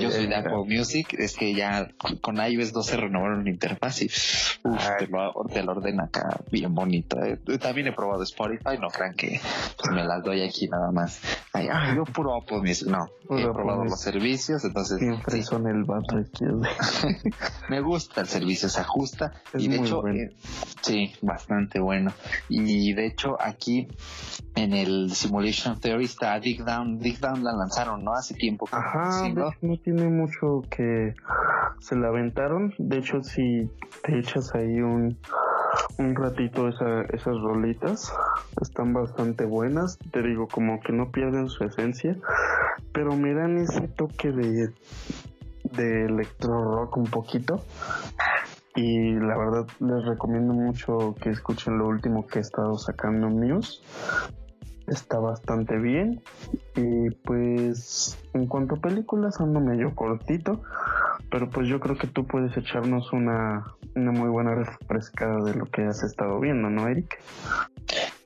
Yo soy de Apple Music. Es que ya con iOS 12 renovaron la interfaz y te, lo, ordena acá bien bonito. ¿eh? También he probado Spotify. No crean que pues, me las doy aquí nada más. Ay, yo puro Apple Music. No, he probado los servicios. Entonces, siempre son el vato me gusta el servicio, se ajusta. y de hecho, eh, sí, bastante bueno. Y de hecho, aquí aquí en el Simulation Theory está Dig Down. Dig Down la lanzaron, ¿no? Hace tiempo. Ajá, ¿no? no tiene mucho que se la aventaron. De hecho, si te echas ahí un, un ratito esa, esas rolitas, están bastante buenas. Te digo, como que no pierden su esencia, pero me dan ese toque de, de electro rock un poquito. Y la verdad les recomiendo mucho que escuchen lo último que he estado sacando Muse está bastante bien. Y pues en cuanto a películas ando medio cortito, pero pues yo creo que tú puedes echarnos una, una muy buena refrescada de lo que has estado viendo, ¿no, Eric?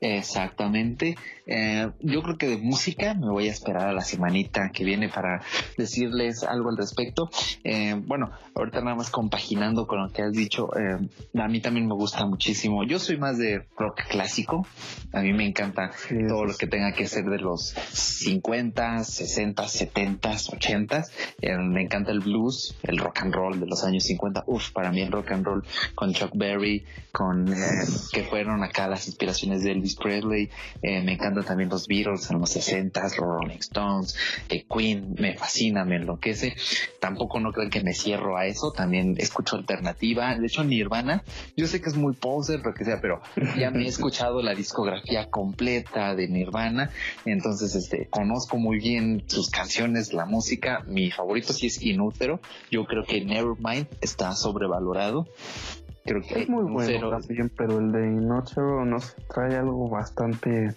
Exactamente. Eh, yo creo que de música me voy a esperar a la semanita que viene para decirles algo al respecto. Eh, bueno, ahorita nada más compaginando con lo que has dicho, eh, a mí también me gusta muchísimo. Yo soy más de rock clásico. A mí me encanta todo lo que tenga que ser de los 50, 60, 70, 80. me encanta el blues, el rock and roll de los años 50. Uf, para mí el rock and roll con Chuck Berry, con que fueron acá las inspiraciones de Elvis Presley. me encanta también los Beatles en los 60 los Rolling Stones, eh, Queen, me fascina, me enloquece. Tampoco no creo que me cierro a eso, también escucho alternativa. De hecho, Nirvana, yo sé que es muy poser, lo que sea, pero ya me he escuchado la discografía completa de Nirvana, entonces este conozco muy bien sus canciones, la música. Mi favorito sí es Inútero. Yo creo que Nevermind está sobrevalorado es muy bueno también, pero el de Inotero no trae algo bastante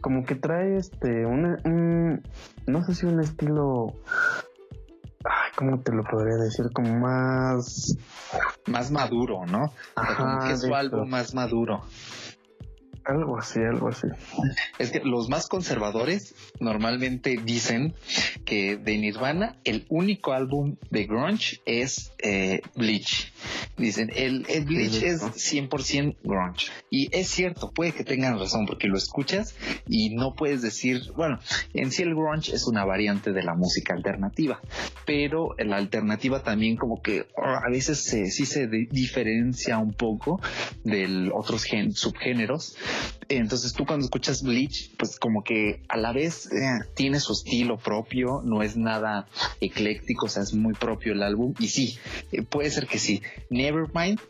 como que trae este un, no sé si un estilo ay, ¿cómo te lo podría decir? Como más más maduro, ¿no? Ajá, que es su álbum más maduro. Algo así, algo así. Es que los más conservadores normalmente dicen que de Nirvana el único álbum de grunge es eh, Bleach. Dicen, el, el Bleach es 100% grunge. Y es cierto, puede que tengan razón porque lo escuchas y no puedes decir, bueno, en sí el grunge es una variante de la música alternativa, pero la alternativa también como que a veces sí se diferencia un poco de otros subgéneros entonces tú cuando escuchas Bleach, pues como que a la vez eh, tiene su estilo propio, no es nada ecléctico, o sea, es muy propio el álbum. Y sí, eh, puede ser que sí. Nevermind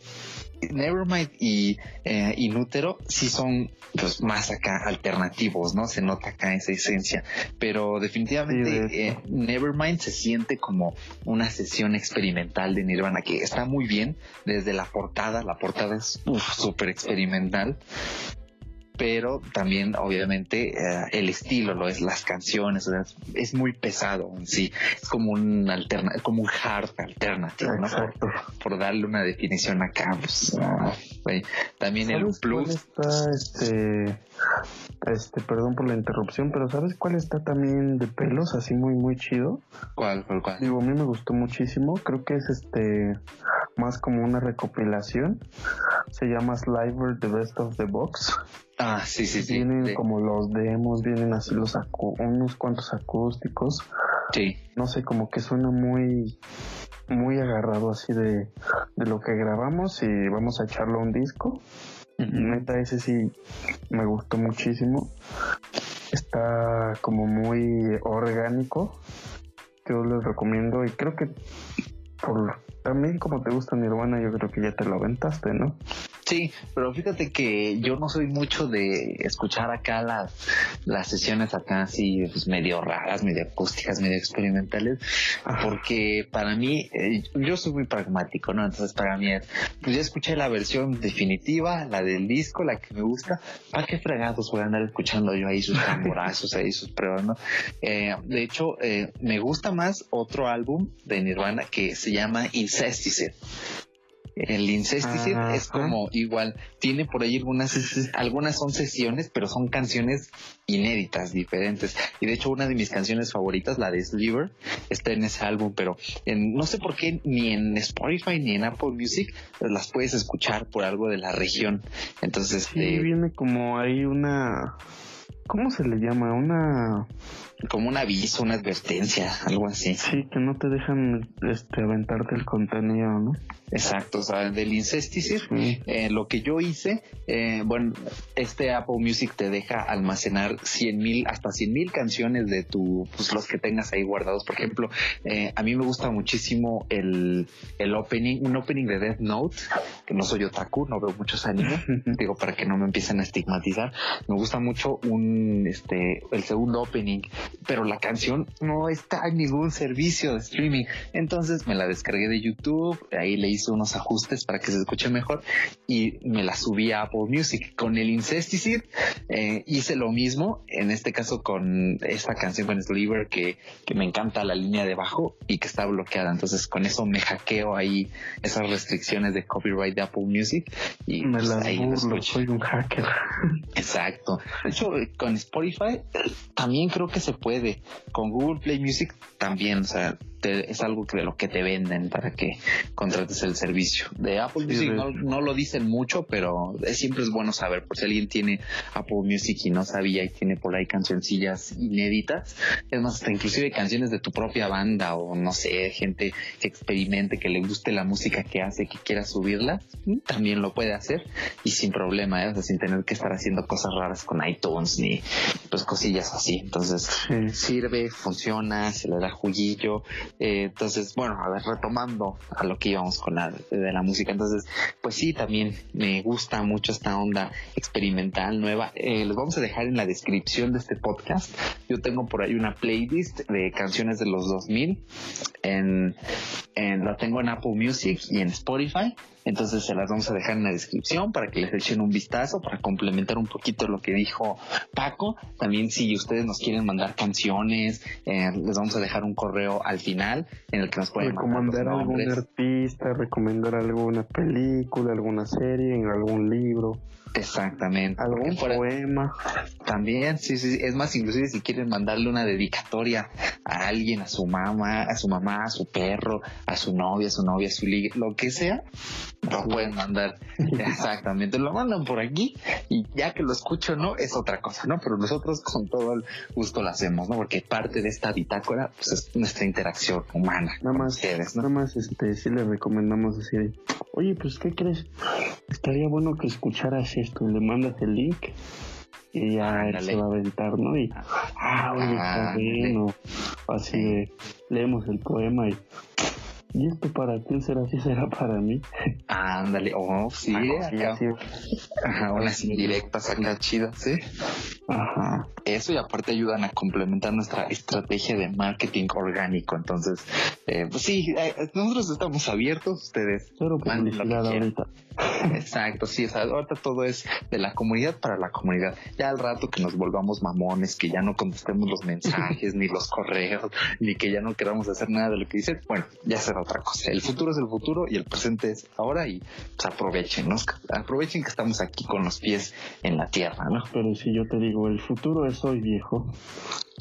Nevermind y eh, Inútero sí son pues más acá alternativos, ¿no? Se nota acá esa esencia, pero definitivamente eh, Nevermind se siente como una sesión experimental de Nirvana que está muy bien desde la portada, la portada es súper experimental pero también obviamente eh, el estilo, lo es las canciones, es muy pesado en sí, es como un alterna, como un hard alternativo, ¿no? Por, darle una definición acá, pues, también el plus. está este, este, perdón por la interrupción, pero ¿sabes cuál está también de pelos así muy muy chido? ¿Cuál, cuál, cuál? Digo, a mí me gustó muchísimo, creo que es este más como una recopilación, se llama Sliver The Best of the Box. Ah, sí, sí, sí. Vienen como los demos, vienen así los unos cuantos acústicos. Sí. No sé, como que suena muy muy agarrado así de, de lo que grabamos y vamos a echarlo a un disco. Neta, ese sí me gustó muchísimo. Está como muy orgánico. Yo les recomiendo y creo que por también como te gusta Nirvana, yo creo que ya te lo aventaste, ¿no? Sí, pero fíjate que yo no soy mucho de escuchar acá las, las sesiones acá así pues, medio raras, medio acústicas, medio experimentales, porque para mí, eh, yo soy muy pragmático, ¿no? Entonces para mí es, pues ya escuché la versión definitiva, la del disco, la que me gusta, ¿para qué fregados voy a andar escuchando yo ahí sus tamborazos, ahí sus pruebas, ¿no? Eh, de hecho, eh, me gusta más otro álbum de Nirvana que se llama Incesticide. El Incesticide es como igual, tiene por ahí algunas, algunas son sesiones, pero son canciones inéditas, diferentes. Y de hecho, una de mis canciones favoritas, la de Sliver, está en ese álbum, pero no sé por qué ni en Spotify ni en Apple Music las puedes escuchar por algo de la región. Entonces, sí, este, viene como ahí una, ¿cómo se le llama? Una como un aviso, una advertencia, algo así. Sí, que no te dejan este aventarte el contenido, ¿no? Exacto, o sea, del Incesticide, eh, lo que yo hice, eh, bueno, este Apple Music te deja almacenar 100 mil, hasta 100 mil canciones de tu, pues los que tengas ahí guardados. Por ejemplo, eh, a mí me gusta muchísimo el, el opening, un opening de Death Note, que no soy otaku, no veo muchos animes, digo, para que no me empiecen a estigmatizar. Me gusta mucho un, este, el segundo opening, pero la canción no está en ningún servicio de streaming. Entonces me la descargué de YouTube, ahí le hice unos ajustes para que se escuche mejor y me la subí a Apple Music con el Incesticide. Eh, hice lo mismo, en este caso con esta canción con Sliver que, que me encanta la línea de bajo y que está bloqueada. Entonces con eso me hackeo ahí esas restricciones de copyright de Apple Music y me pues, las ahí burlo, soy un hacker. Exacto. De hecho, con Spotify también creo que se puede. Con Google Play Music también, o sea, es algo que de lo que te venden para que contrates el servicio. De Apple Music no, lo dicen mucho, pero siempre es bueno saber por si alguien tiene Apple Music y no sabía y tiene por ahí cancioncillas inéditas. Es más, hasta inclusive canciones de tu propia banda o no sé, gente que experimente, que le guste la música que hace, que quiera subirla, también lo puede hacer y sin problema, ¿eh? sin tener que estar haciendo cosas raras con iTunes ni pues cosillas así. Entonces sirve, funciona, se le da juguillo eh, entonces, bueno, a ver, retomando a lo que íbamos con la de la música. Entonces, pues sí, también me gusta mucho esta onda experimental nueva. Eh, les vamos a dejar en la descripción de este podcast. Yo tengo por ahí una playlist de canciones de los 2000. En, en, la tengo en Apple Music y en Spotify. Entonces se las vamos a dejar en la descripción para que les echen un vistazo, para complementar un poquito lo que dijo Paco. También si ustedes nos quieren mandar canciones, eh, les vamos a dejar un correo al final en el que nos pueden recomendar algún artista, recomendar alguna película, alguna serie, algún libro. Exactamente. Algún poema. También, sí, sí, es más, inclusive si quieren mandarle una dedicatoria a alguien, a su mamá, a su mamá, a su perro, a su novia, a su novia, a su liga, lo que sea, lo pueden mandar. Exactamente, lo mandan por aquí y ya que lo escucho, no, es otra cosa, ¿no? Pero nosotros con todo el gusto lo hacemos, ¿no? Porque parte de esta bitácora, pues es nuestra interacción humana. Nada más, nada más, este, sí le recomendamos decir, oye, pues, ¿qué crees? Estaría bueno que escucharas esto, le mandas el link y ya se va a aventar, ¿no? Y, ah, oye, está bueno. Así leemos el poema y ¿Y esto para quién será? ¿Si será para mí? Ándale, oh, sí, ah, Ajá, unas indirectas acá chidas, ¿sí? Ajá. Eso y aparte ayudan a complementar nuestra estrategia de marketing orgánico. Entonces, eh, pues sí, eh, nosotros estamos abiertos, ustedes. Pero ahorita. Exacto, sí, o sea, ahorita todo es de la comunidad para la comunidad. Ya al rato que nos volvamos mamones, que ya no contestemos los mensajes, ni los correos, ni que ya no queramos hacer nada de lo que dicen, bueno, ya será otra cosa. El futuro es el futuro y el presente es ahora y pues aprovechen, ¿no? Aprovechen que estamos aquí con los pies en la tierra, ¿no? Pero si yo te digo, el futuro es hoy, viejo.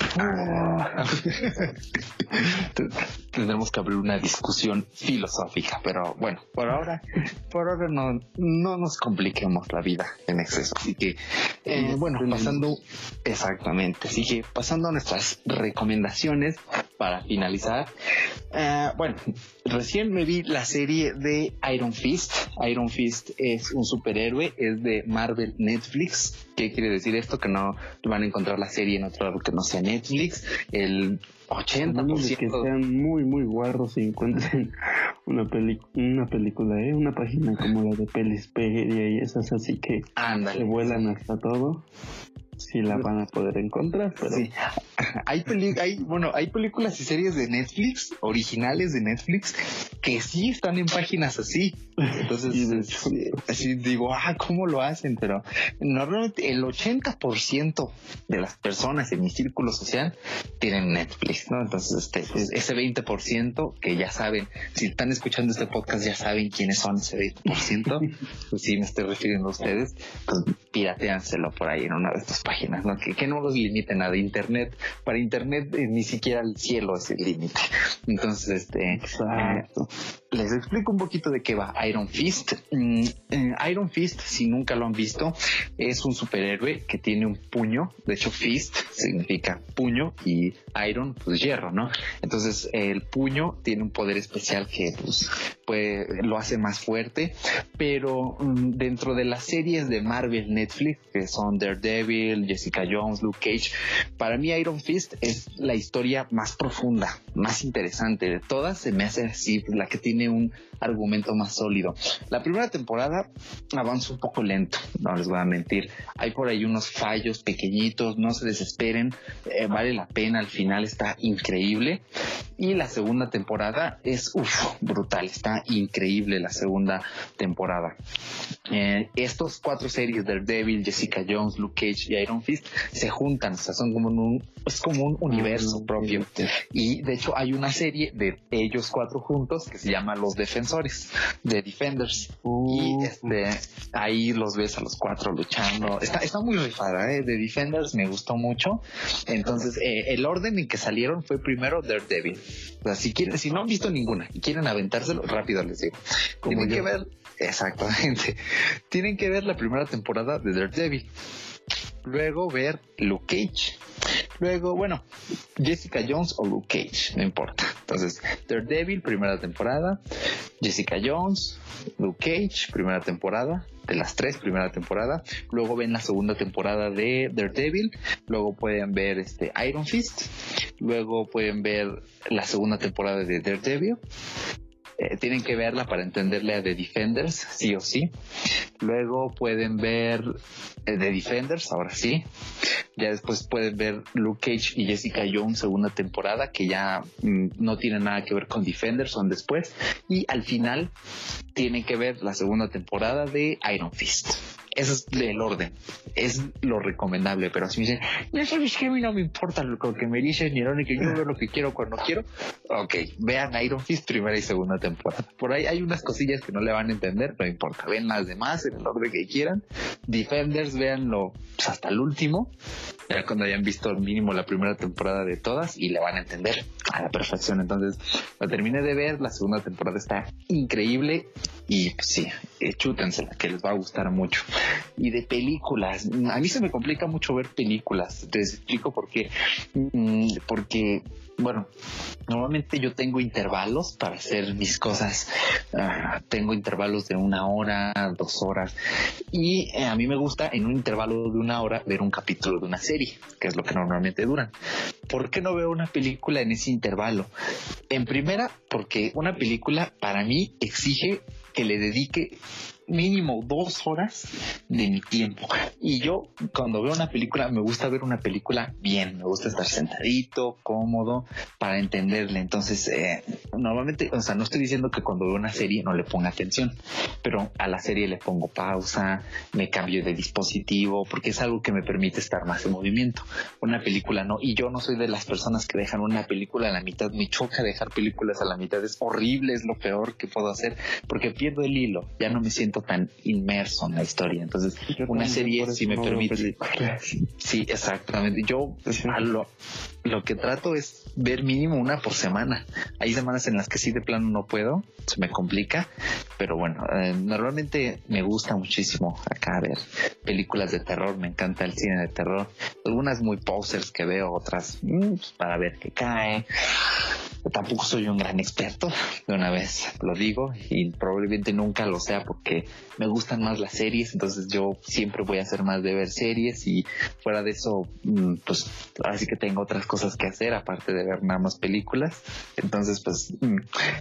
Tendremos que abrir una discusión filosófica, pero bueno, por ahora, por ahora no, no nos compliquemos la vida en exceso. Así que, eh, bueno, pasando, exactamente, así que pasando a nuestras recomendaciones para finalizar. Eh, bueno, recién me vi la serie de Iron Fist. Iron Fist es un superhéroe, es de Marvel Netflix. ¿Qué quiere decir esto? Que no van a encontrar la serie en otro lado que no sea Netflix. El 80%. Que sean muy, muy guarros y encuentren una, una película, ¿eh? una página como la de Pelispedia y esas así que se vuelan hasta todo sí la van a poder encontrar, pero sí. Hay hay bueno, hay películas y series de Netflix, originales de Netflix, que sí están en páginas así. Entonces, así digo, ah, ¿cómo lo hacen? Pero normalmente el 80% de las personas en mi círculo social tienen Netflix, ¿no? Entonces, este, pues, ese 20% que ya saben, si están escuchando este podcast, ya saben quiénes son ese 20%, pues sí me estoy refiriendo a ustedes, pues pirateanselo por ahí en una de estas páginas ¿no? Que, que no los limite nada. Internet, para Internet eh, ni siquiera el cielo es el límite. Entonces, este, les explico un poquito de qué va Iron Fist. Mm, eh, Iron Fist, si nunca lo han visto, es un superhéroe que tiene un puño. De hecho, Fist significa puño y Iron, pues hierro, ¿no? Entonces, el puño tiene un poder especial que, pues, lo hace más fuerte. Pero mm, dentro de las series de Marvel Netflix, que son Daredevil, Jessica Jones, Luke Cage, para mí Iron Fist es la historia más profunda, más interesante de todas. Se me hace así la que tiene un argumento más sólido. La primera temporada avanza un poco lento, no les voy a mentir. Hay por ahí unos fallos pequeñitos, no se desesperen, eh, vale la pena, al final está increíble. Y la segunda temporada es brutal, está increíble la segunda temporada. Eh, estos cuatro series, Daredevil, Jessica Jones, Luke Cage y Iron Fist, se juntan, o sea, son como un, es como un universo propio. Y de hecho hay una serie de ellos cuatro juntos que se llama Los Defensores, de Defenders. Y este, ahí los ves a los cuatro luchando. Está, está muy rifada, ¿eh? De Defenders me gustó mucho. Entonces, eh, el orden en que salieron fue primero Daredevil. O sea, si quieren, si no han visto ninguna y quieren aventárselo, rápido les digo. Como Tienen yo. que ver, exactamente. Tienen que ver la primera temporada de Daredevil. Luego ver Luke Cage. Luego, bueno, Jessica Jones o Luke Cage, no importa. Entonces, Daredevil, primera temporada. Jessica Jones, Luke Cage, primera temporada. De las tres, primera temporada. Luego ven la segunda temporada de Daredevil. Luego pueden ver este Iron Fist. Luego pueden ver la segunda temporada de Daredevil. Eh, tienen que verla para entenderle a The Defenders, sí o sí. Luego pueden ver eh, The Defenders, ahora sí. Ya después pueden ver Luke Cage y Jessica Jones segunda temporada, que ya mm, no tienen nada que ver con Defenders, son después. Y al final tienen que ver la segunda temporada de Iron Fist. Ese es el orden. Es lo recomendable, pero si me dicen, ya sabes que a no me importa lo que me dicen, ni que yo veo lo que quiero cuando quiero. Ok, vean Iron Fist primera y segunda temporada. Por ahí hay unas cosillas que no le van a entender, no importa. Ven las demás en el orden que quieran. Defenders, véanlo pues, hasta el último. Ya cuando hayan visto mínimo la primera temporada de todas y le van a entender a la perfección. Entonces, la terminé de ver, la segunda temporada está increíble y pues, sí, eh, chútensela, que les va a gustar mucho. Y de películas, a mí se me complica mucho ver películas, les explico por qué. Mm, Porque, bueno, normalmente yo tengo intervalos para hacer mis cosas. Ah, tengo intervalos de una hora, dos horas. Y eh, a mí me gusta en un intervalo de una hora ver un capítulo de una serie, que es lo que normalmente duran. ¿Por qué no veo una película en ese intervalo? En primera, porque una película para mí exige que le dedique mínimo dos horas de mi tiempo. Y yo cuando veo una película me gusta ver una película bien, me gusta estar sentadito, cómodo, para entenderle. Entonces, eh, normalmente, o sea, no estoy diciendo que cuando veo una serie no le ponga atención, pero a la serie le pongo pausa, me cambio de dispositivo, porque es algo que me permite estar más en movimiento. Una película no, y yo no soy de las personas que dejan una película a la mitad, me choca dejar películas a la mitad, es horrible, es lo peor que puedo hacer, porque pierdo el hilo, ya no me siento tan inmerso en la historia. Entonces, Yo una serie si me permite. Sí, exactamente. Yo Sí. lo, lo que trato es ver mínimo una por semana. Hay semanas en las que sí de plano no puedo, se me complica, pero bueno, eh, normalmente me gusta muchísimo acá ver películas de terror, me encanta el cine de terror. Algunas muy posers que veo, otras mm, pues, para ver qué cae. Tampoco soy un gran experto, de una vez lo digo, y probablemente nunca lo sea porque me gustan más las series, entonces yo siempre voy a hacer más de ver series y fuera de eso, mm, pues así que tengo otras cosas que hacer aparte de ver nada más películas, entonces pues mm,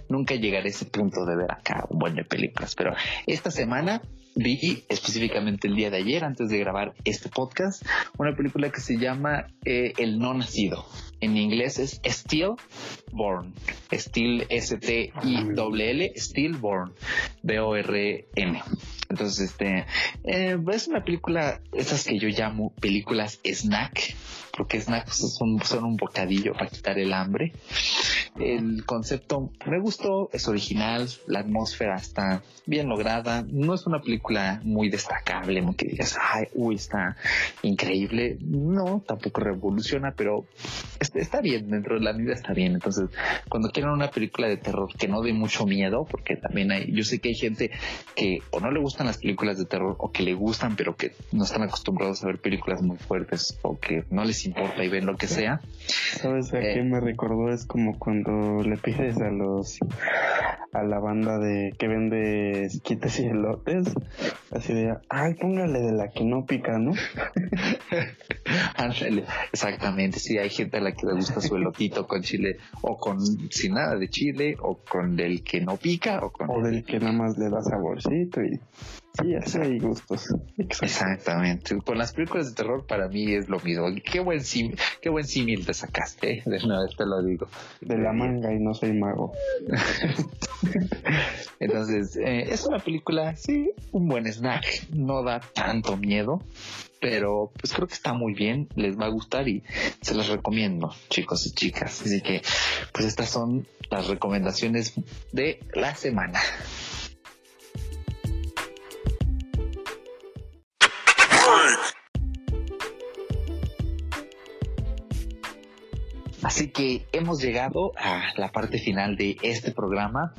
nunca llegaré a ese punto de ver acá un buen de películas, pero esta semana vi específicamente el día de ayer antes de grabar este podcast una película que se llama eh, El no nacido. En inglés es Still Born. Still S-T-I-L-L, Still Born. B-O-R-N. Entonces, este, eh, es una película, esas que yo llamo películas snack, porque snacks son, son un bocadillo para quitar el hambre. El concepto me gustó, es original, la atmósfera está bien lograda, no es una película muy destacable, que digas, ay, uy, está increíble, no, tampoco revoluciona, pero está bien, dentro de la vida está bien, entonces cuando quieran una película de terror que no dé mucho miedo, porque también hay, yo sé que hay gente que o no le gustan las películas de terror o que le gustan pero que no están acostumbrados a ver películas muy fuertes o que no les importa y ven lo que sea. ¿Sabes a qué eh, me recordó? Es como cuando le pides a los a la banda de que vende esquites y elotes, así de, ay, póngale de la que no pica, ¿no? exactamente, sí, hay gente a la que le gusta su elotito con chile o con sin nada de chile o con el que no pica o con o del que nada más le da saborcito y Sí, así hay gustos. Exactamente. Con las películas de terror para mí es lo mismo. Qué buen sim, qué buen símil te sacaste, ¿eh? de una vez te lo digo. De la manga y no soy mago. Entonces, eh, es una película, sí, un buen snack. No da tanto miedo, pero pues creo que está muy bien, les va a gustar y se los recomiendo, chicos y chicas. Así que, pues estas son las recomendaciones de la semana. Así que hemos llegado a la parte final de este programa.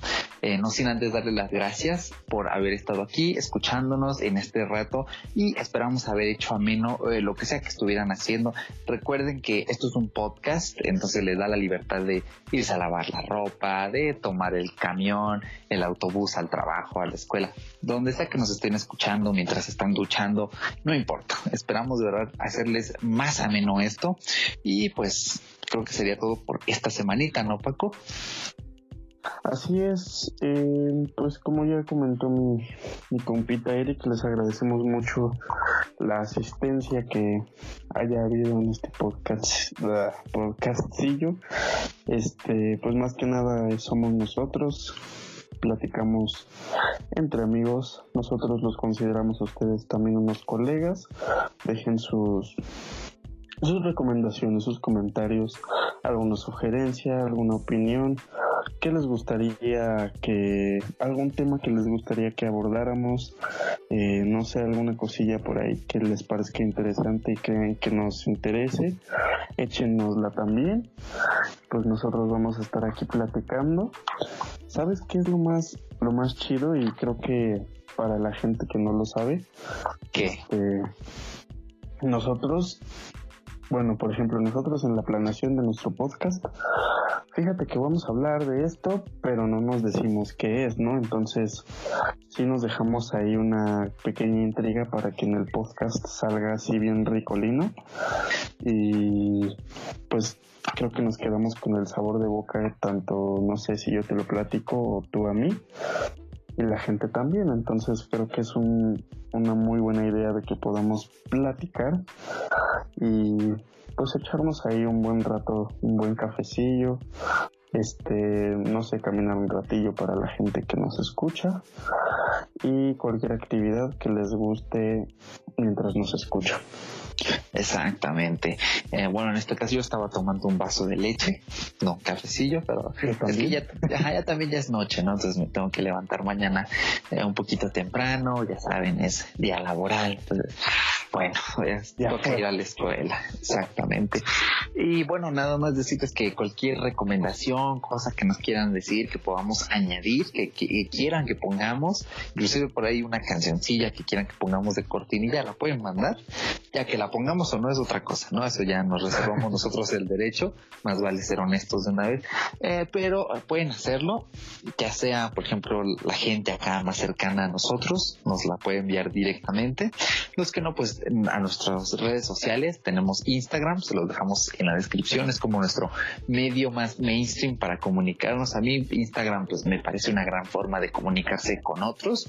Eh, no sin antes darle las gracias por haber estado aquí escuchándonos en este rato y esperamos haber hecho ameno eh, lo que sea que estuvieran haciendo. Recuerden que esto es un podcast, entonces les da la libertad de irse a lavar la ropa, de tomar el camión, el autobús al trabajo, a la escuela, donde sea que nos estén escuchando mientras están duchando, no importa. Esperamos de verdad hacerles más ameno esto y pues creo que sería todo por esta semanita, ¿no, Paco? Así es, eh, pues como ya comentó mi, compita Eric, les agradecemos mucho la asistencia que haya habido en este podcast, podcastillo. Este, pues más que nada somos nosotros, platicamos entre amigos, nosotros los consideramos a ustedes también unos colegas, dejen sus sus recomendaciones, sus comentarios, alguna sugerencia, alguna opinión, qué les gustaría que, algún tema que les gustaría que abordáramos, eh, no sé, alguna cosilla por ahí que les parezca interesante y que, que nos interese, échenosla también, pues nosotros vamos a estar aquí platicando. ¿Sabes qué es lo más, lo más chido? Y creo que para la gente que no lo sabe, ¿qué? Este, nosotros bueno, por ejemplo, nosotros en la planeación de nuestro podcast, fíjate que vamos a hablar de esto, pero no nos decimos qué es, ¿no? Entonces, sí nos dejamos ahí una pequeña intriga para que en el podcast salga así bien ricolino. Y pues creo que nos quedamos con el sabor de boca, tanto no sé si yo te lo platico o tú a mí, y la gente también. Entonces creo que es un, una muy buena idea de que podamos platicar y pues echarnos ahí un buen rato, un buen cafecillo, este, no sé, caminar un ratillo para la gente que nos escucha y cualquier actividad que les guste mientras nos escucha. Exactamente. Eh, bueno, en este caso yo estaba tomando un vaso de leche, no cafecillo, pero es que ya, ya, también ya es noche, ¿no? Entonces me tengo que levantar mañana eh, un poquito temprano, ya saben, es día laboral. Entonces, bueno, pues, tengo que ir a la escuela, exactamente. Y bueno, nada más decirles que cualquier recomendación, cosa que nos quieran decir, que podamos añadir, que, que quieran que pongamos, inclusive por ahí una cancioncilla que quieran que pongamos de cortinilla, la pueden mandar, ya que la pongamos o no es otra cosa, ¿no? Eso ya nos reservamos nosotros el derecho, más vale ser honestos de una vez, eh, pero pueden hacerlo, ya sea, por ejemplo, la gente acá más cercana a nosotros, nos la puede enviar directamente, los que no, pues a nuestras redes sociales, tenemos Instagram, se los dejamos en la descripción, es como nuestro medio más mainstream para comunicarnos, a mí Instagram pues me parece una gran forma de comunicarse con otros,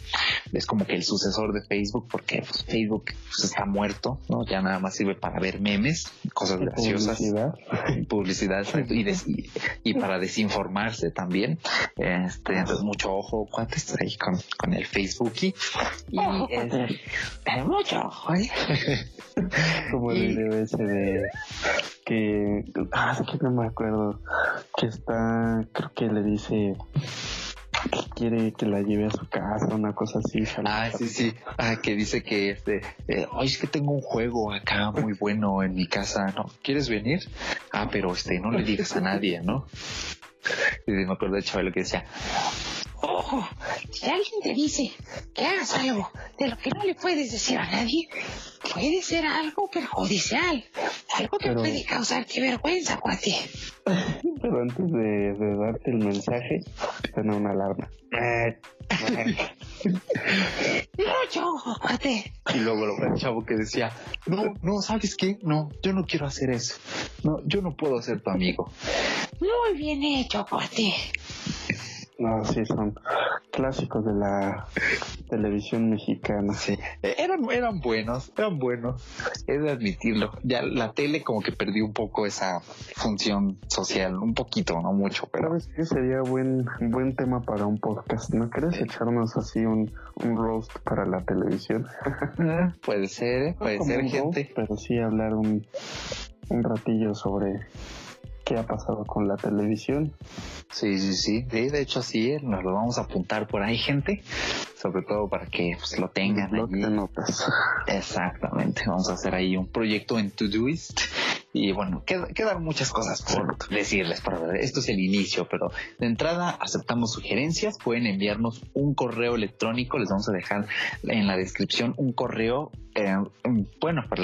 es como que el sucesor de Facebook, porque pues, Facebook pues, está muerto, ¿no? Ya nada más sirve para ver memes, cosas graciosas, publicidad, y, para desinformarse también. Este, entonces mucho ojo, cuántos ahí con, con el Facebook y, mucho ojo, ¿eh? Como el video ese de que, ah, es que no me acuerdo, que está, creo que le dice que quiere que la lleve a su casa, una cosa así. Ah, sí, sí. Ah, que dice que este, eh, es que tengo un juego acá muy bueno en mi casa, ¿no? ¿Quieres venir? Ah, pero este, no le digas a nadie, ¿no? Y me acuerdo de Chabelo que decía, Ojo, si alguien te dice que hagas algo de lo que no le puedes decir a nadie, puede ser algo perjudicial, algo que puede causarte vergüenza, cuate. Pero antes de, darte el mensaje, suena una alarma. no, yo, cuate. Y luego lo el chavo que decía, no, no, ¿sabes qué? No, yo no quiero hacer eso. No, yo no puedo ser tu amigo. Muy bien hecho, cuate. No, sí, son clásicos de la televisión mexicana. Sí, eran, eran buenos, eran buenos, he de admitirlo. Ya la tele como que perdió un poco esa función social, un poquito, no mucho, pero... ¿Sabes qué sería buen, buen tema para un podcast? ¿No quieres echarnos así un, un roast para la televisión? puede ser, ¿eh? puede ser, gente. pero sí hablar un, un ratillo sobre qué ha pasado con la televisión. Sí, sí, sí. de hecho, sí, nos lo vamos a apuntar por ahí, gente. Sobre todo para que pues, lo tengan. notas. Exactamente. Vamos a hacer ahí un proyecto en Todoist y bueno, quedan muchas cosas por decirles. Para esto es el inicio, pero de entrada aceptamos sugerencias. Pueden enviarnos un correo electrónico. Les vamos a dejar en la descripción un correo. Eh, bueno, para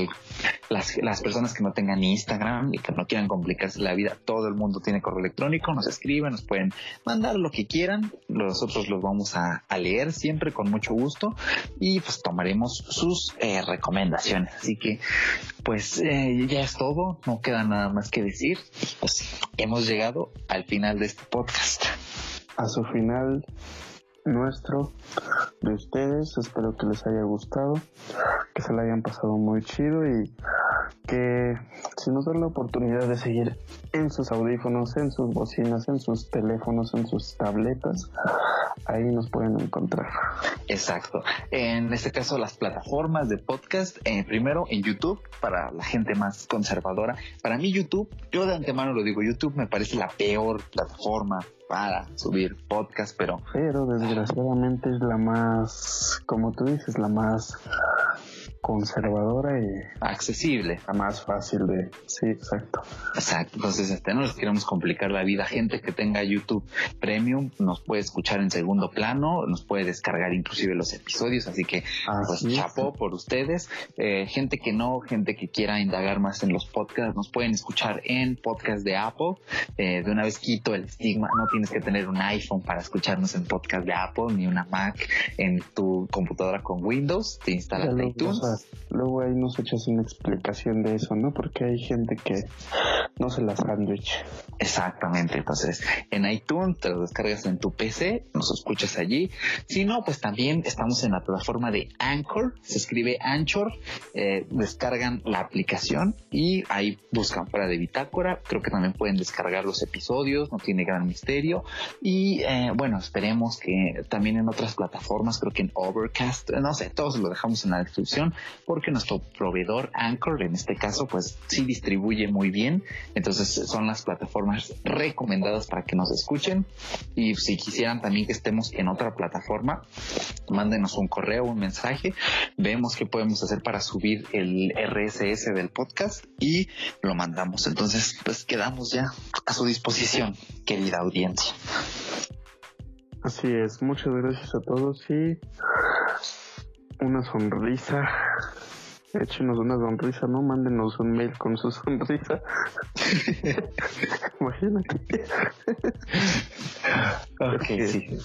las, las personas que no tengan Instagram y que no quieran complicarse la vida, todo el mundo tiene correo electrónico. Nos escriben, nos pueden mandar lo que quieran. Nosotros los vamos a, leer siempre con mucho gusto y pues tomaremos sus eh, recomendaciones. Así que, pues eh, ya es todo no queda nada más que decir. Pues hemos llegado al final de este podcast. A su final nuestro, de ustedes. Espero que les haya gustado, que se la hayan pasado muy chido y que si nos dan la oportunidad de seguir en sus audífonos, en sus bocinas, en sus teléfonos, en sus tabletas, ahí nos pueden encontrar. Exacto. En este caso, las plataformas de podcast, eh, primero en YouTube, para la gente más conservadora. Para mí, YouTube, yo de antemano lo digo, YouTube me parece la peor plataforma para subir podcast, pero... Pero desgraciadamente es la más, como tú dices, la más conservadora y accesible, la más fácil de, sí, exacto. Exacto, entonces este, no les queremos complicar la vida. Gente que tenga YouTube Premium nos puede escuchar en segundo plano, nos puede descargar inclusive los episodios, así que pues chapo por ustedes. Eh, gente que no, gente que quiera indagar más en los podcasts, nos pueden escuchar en podcast de Apple. Eh, de una vez quito el estigma, no tienes que tener un iPhone para escucharnos en podcast de Apple, ni una Mac en tu computadora con Windows, te instalas iTunes luego ahí nos echas una explicación de eso, ¿no? Porque hay gente que no se la sándwich. Exactamente, entonces en iTunes te lo descargas en tu PC, nos escuchas allí. Si no, pues también estamos en la plataforma de Anchor, se escribe Anchor, eh, descargan la aplicación y ahí buscan fuera de bitácora. Creo que también pueden descargar los episodios, no tiene gran misterio. Y eh, bueno, esperemos que también en otras plataformas, creo que en Overcast, no sé, todos lo dejamos en la descripción porque nuestro proveedor Anchor, en este caso, pues sí distribuye muy bien. Entonces son las plataformas recomendadas para que nos escuchen. Y si quisieran también que estemos en otra plataforma, mándenos un correo, un mensaje. Vemos qué podemos hacer para subir el RSS del podcast y lo mandamos. Entonces, pues quedamos ya a su disposición, querida audiencia. Así es, muchas gracias a todos y una sonrisa. Échenos una sonrisa, ¿no? Mándenos un mail con su sonrisa. Imagínate. ok, sí.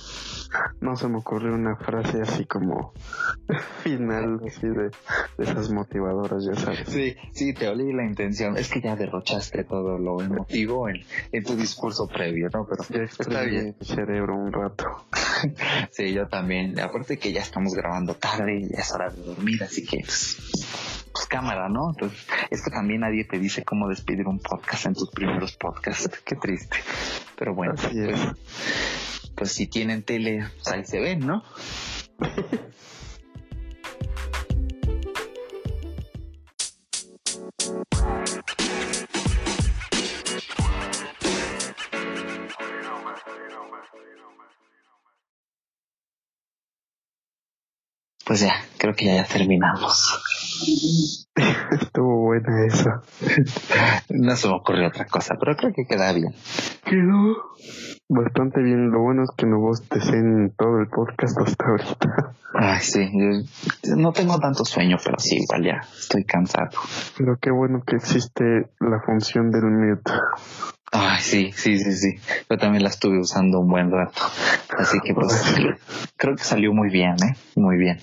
No se me ocurrió una frase así como final, así de, esas motivadoras, ya sabes. Sí, sí, te olí la intención. Es que ya derrochaste todo lo emotivo en, en tu discurso previo, ¿no? Pero está bien. cerebro un rato. sí, yo también. Aparte que ya estamos grabando tarde y ya es hora de dormir, así que pues, pues, cámara, ¿no? Entonces, esto también nadie te dice cómo despedir un podcast en tus primeros podcasts. Qué triste. Pero bueno, pues, pues, si tienen tele, pues ahí se ven, ¿no? pues ya, creo que ya, ya terminamos. Estuvo buena esa. No se me ocurrió otra cosa, pero creo que queda bien. Quedó bastante bien. Lo bueno es que no en todo el podcast hasta ahorita. Ay, sí. Yo no tengo tanto sueño, pero sí, igual ya estoy cansado. Pero qué bueno que existe la función del mute. Ay, sí, sí, sí, sí. Yo también la estuve usando un buen rato. Así que pues creo que salió muy bien, ¿eh? Muy bien.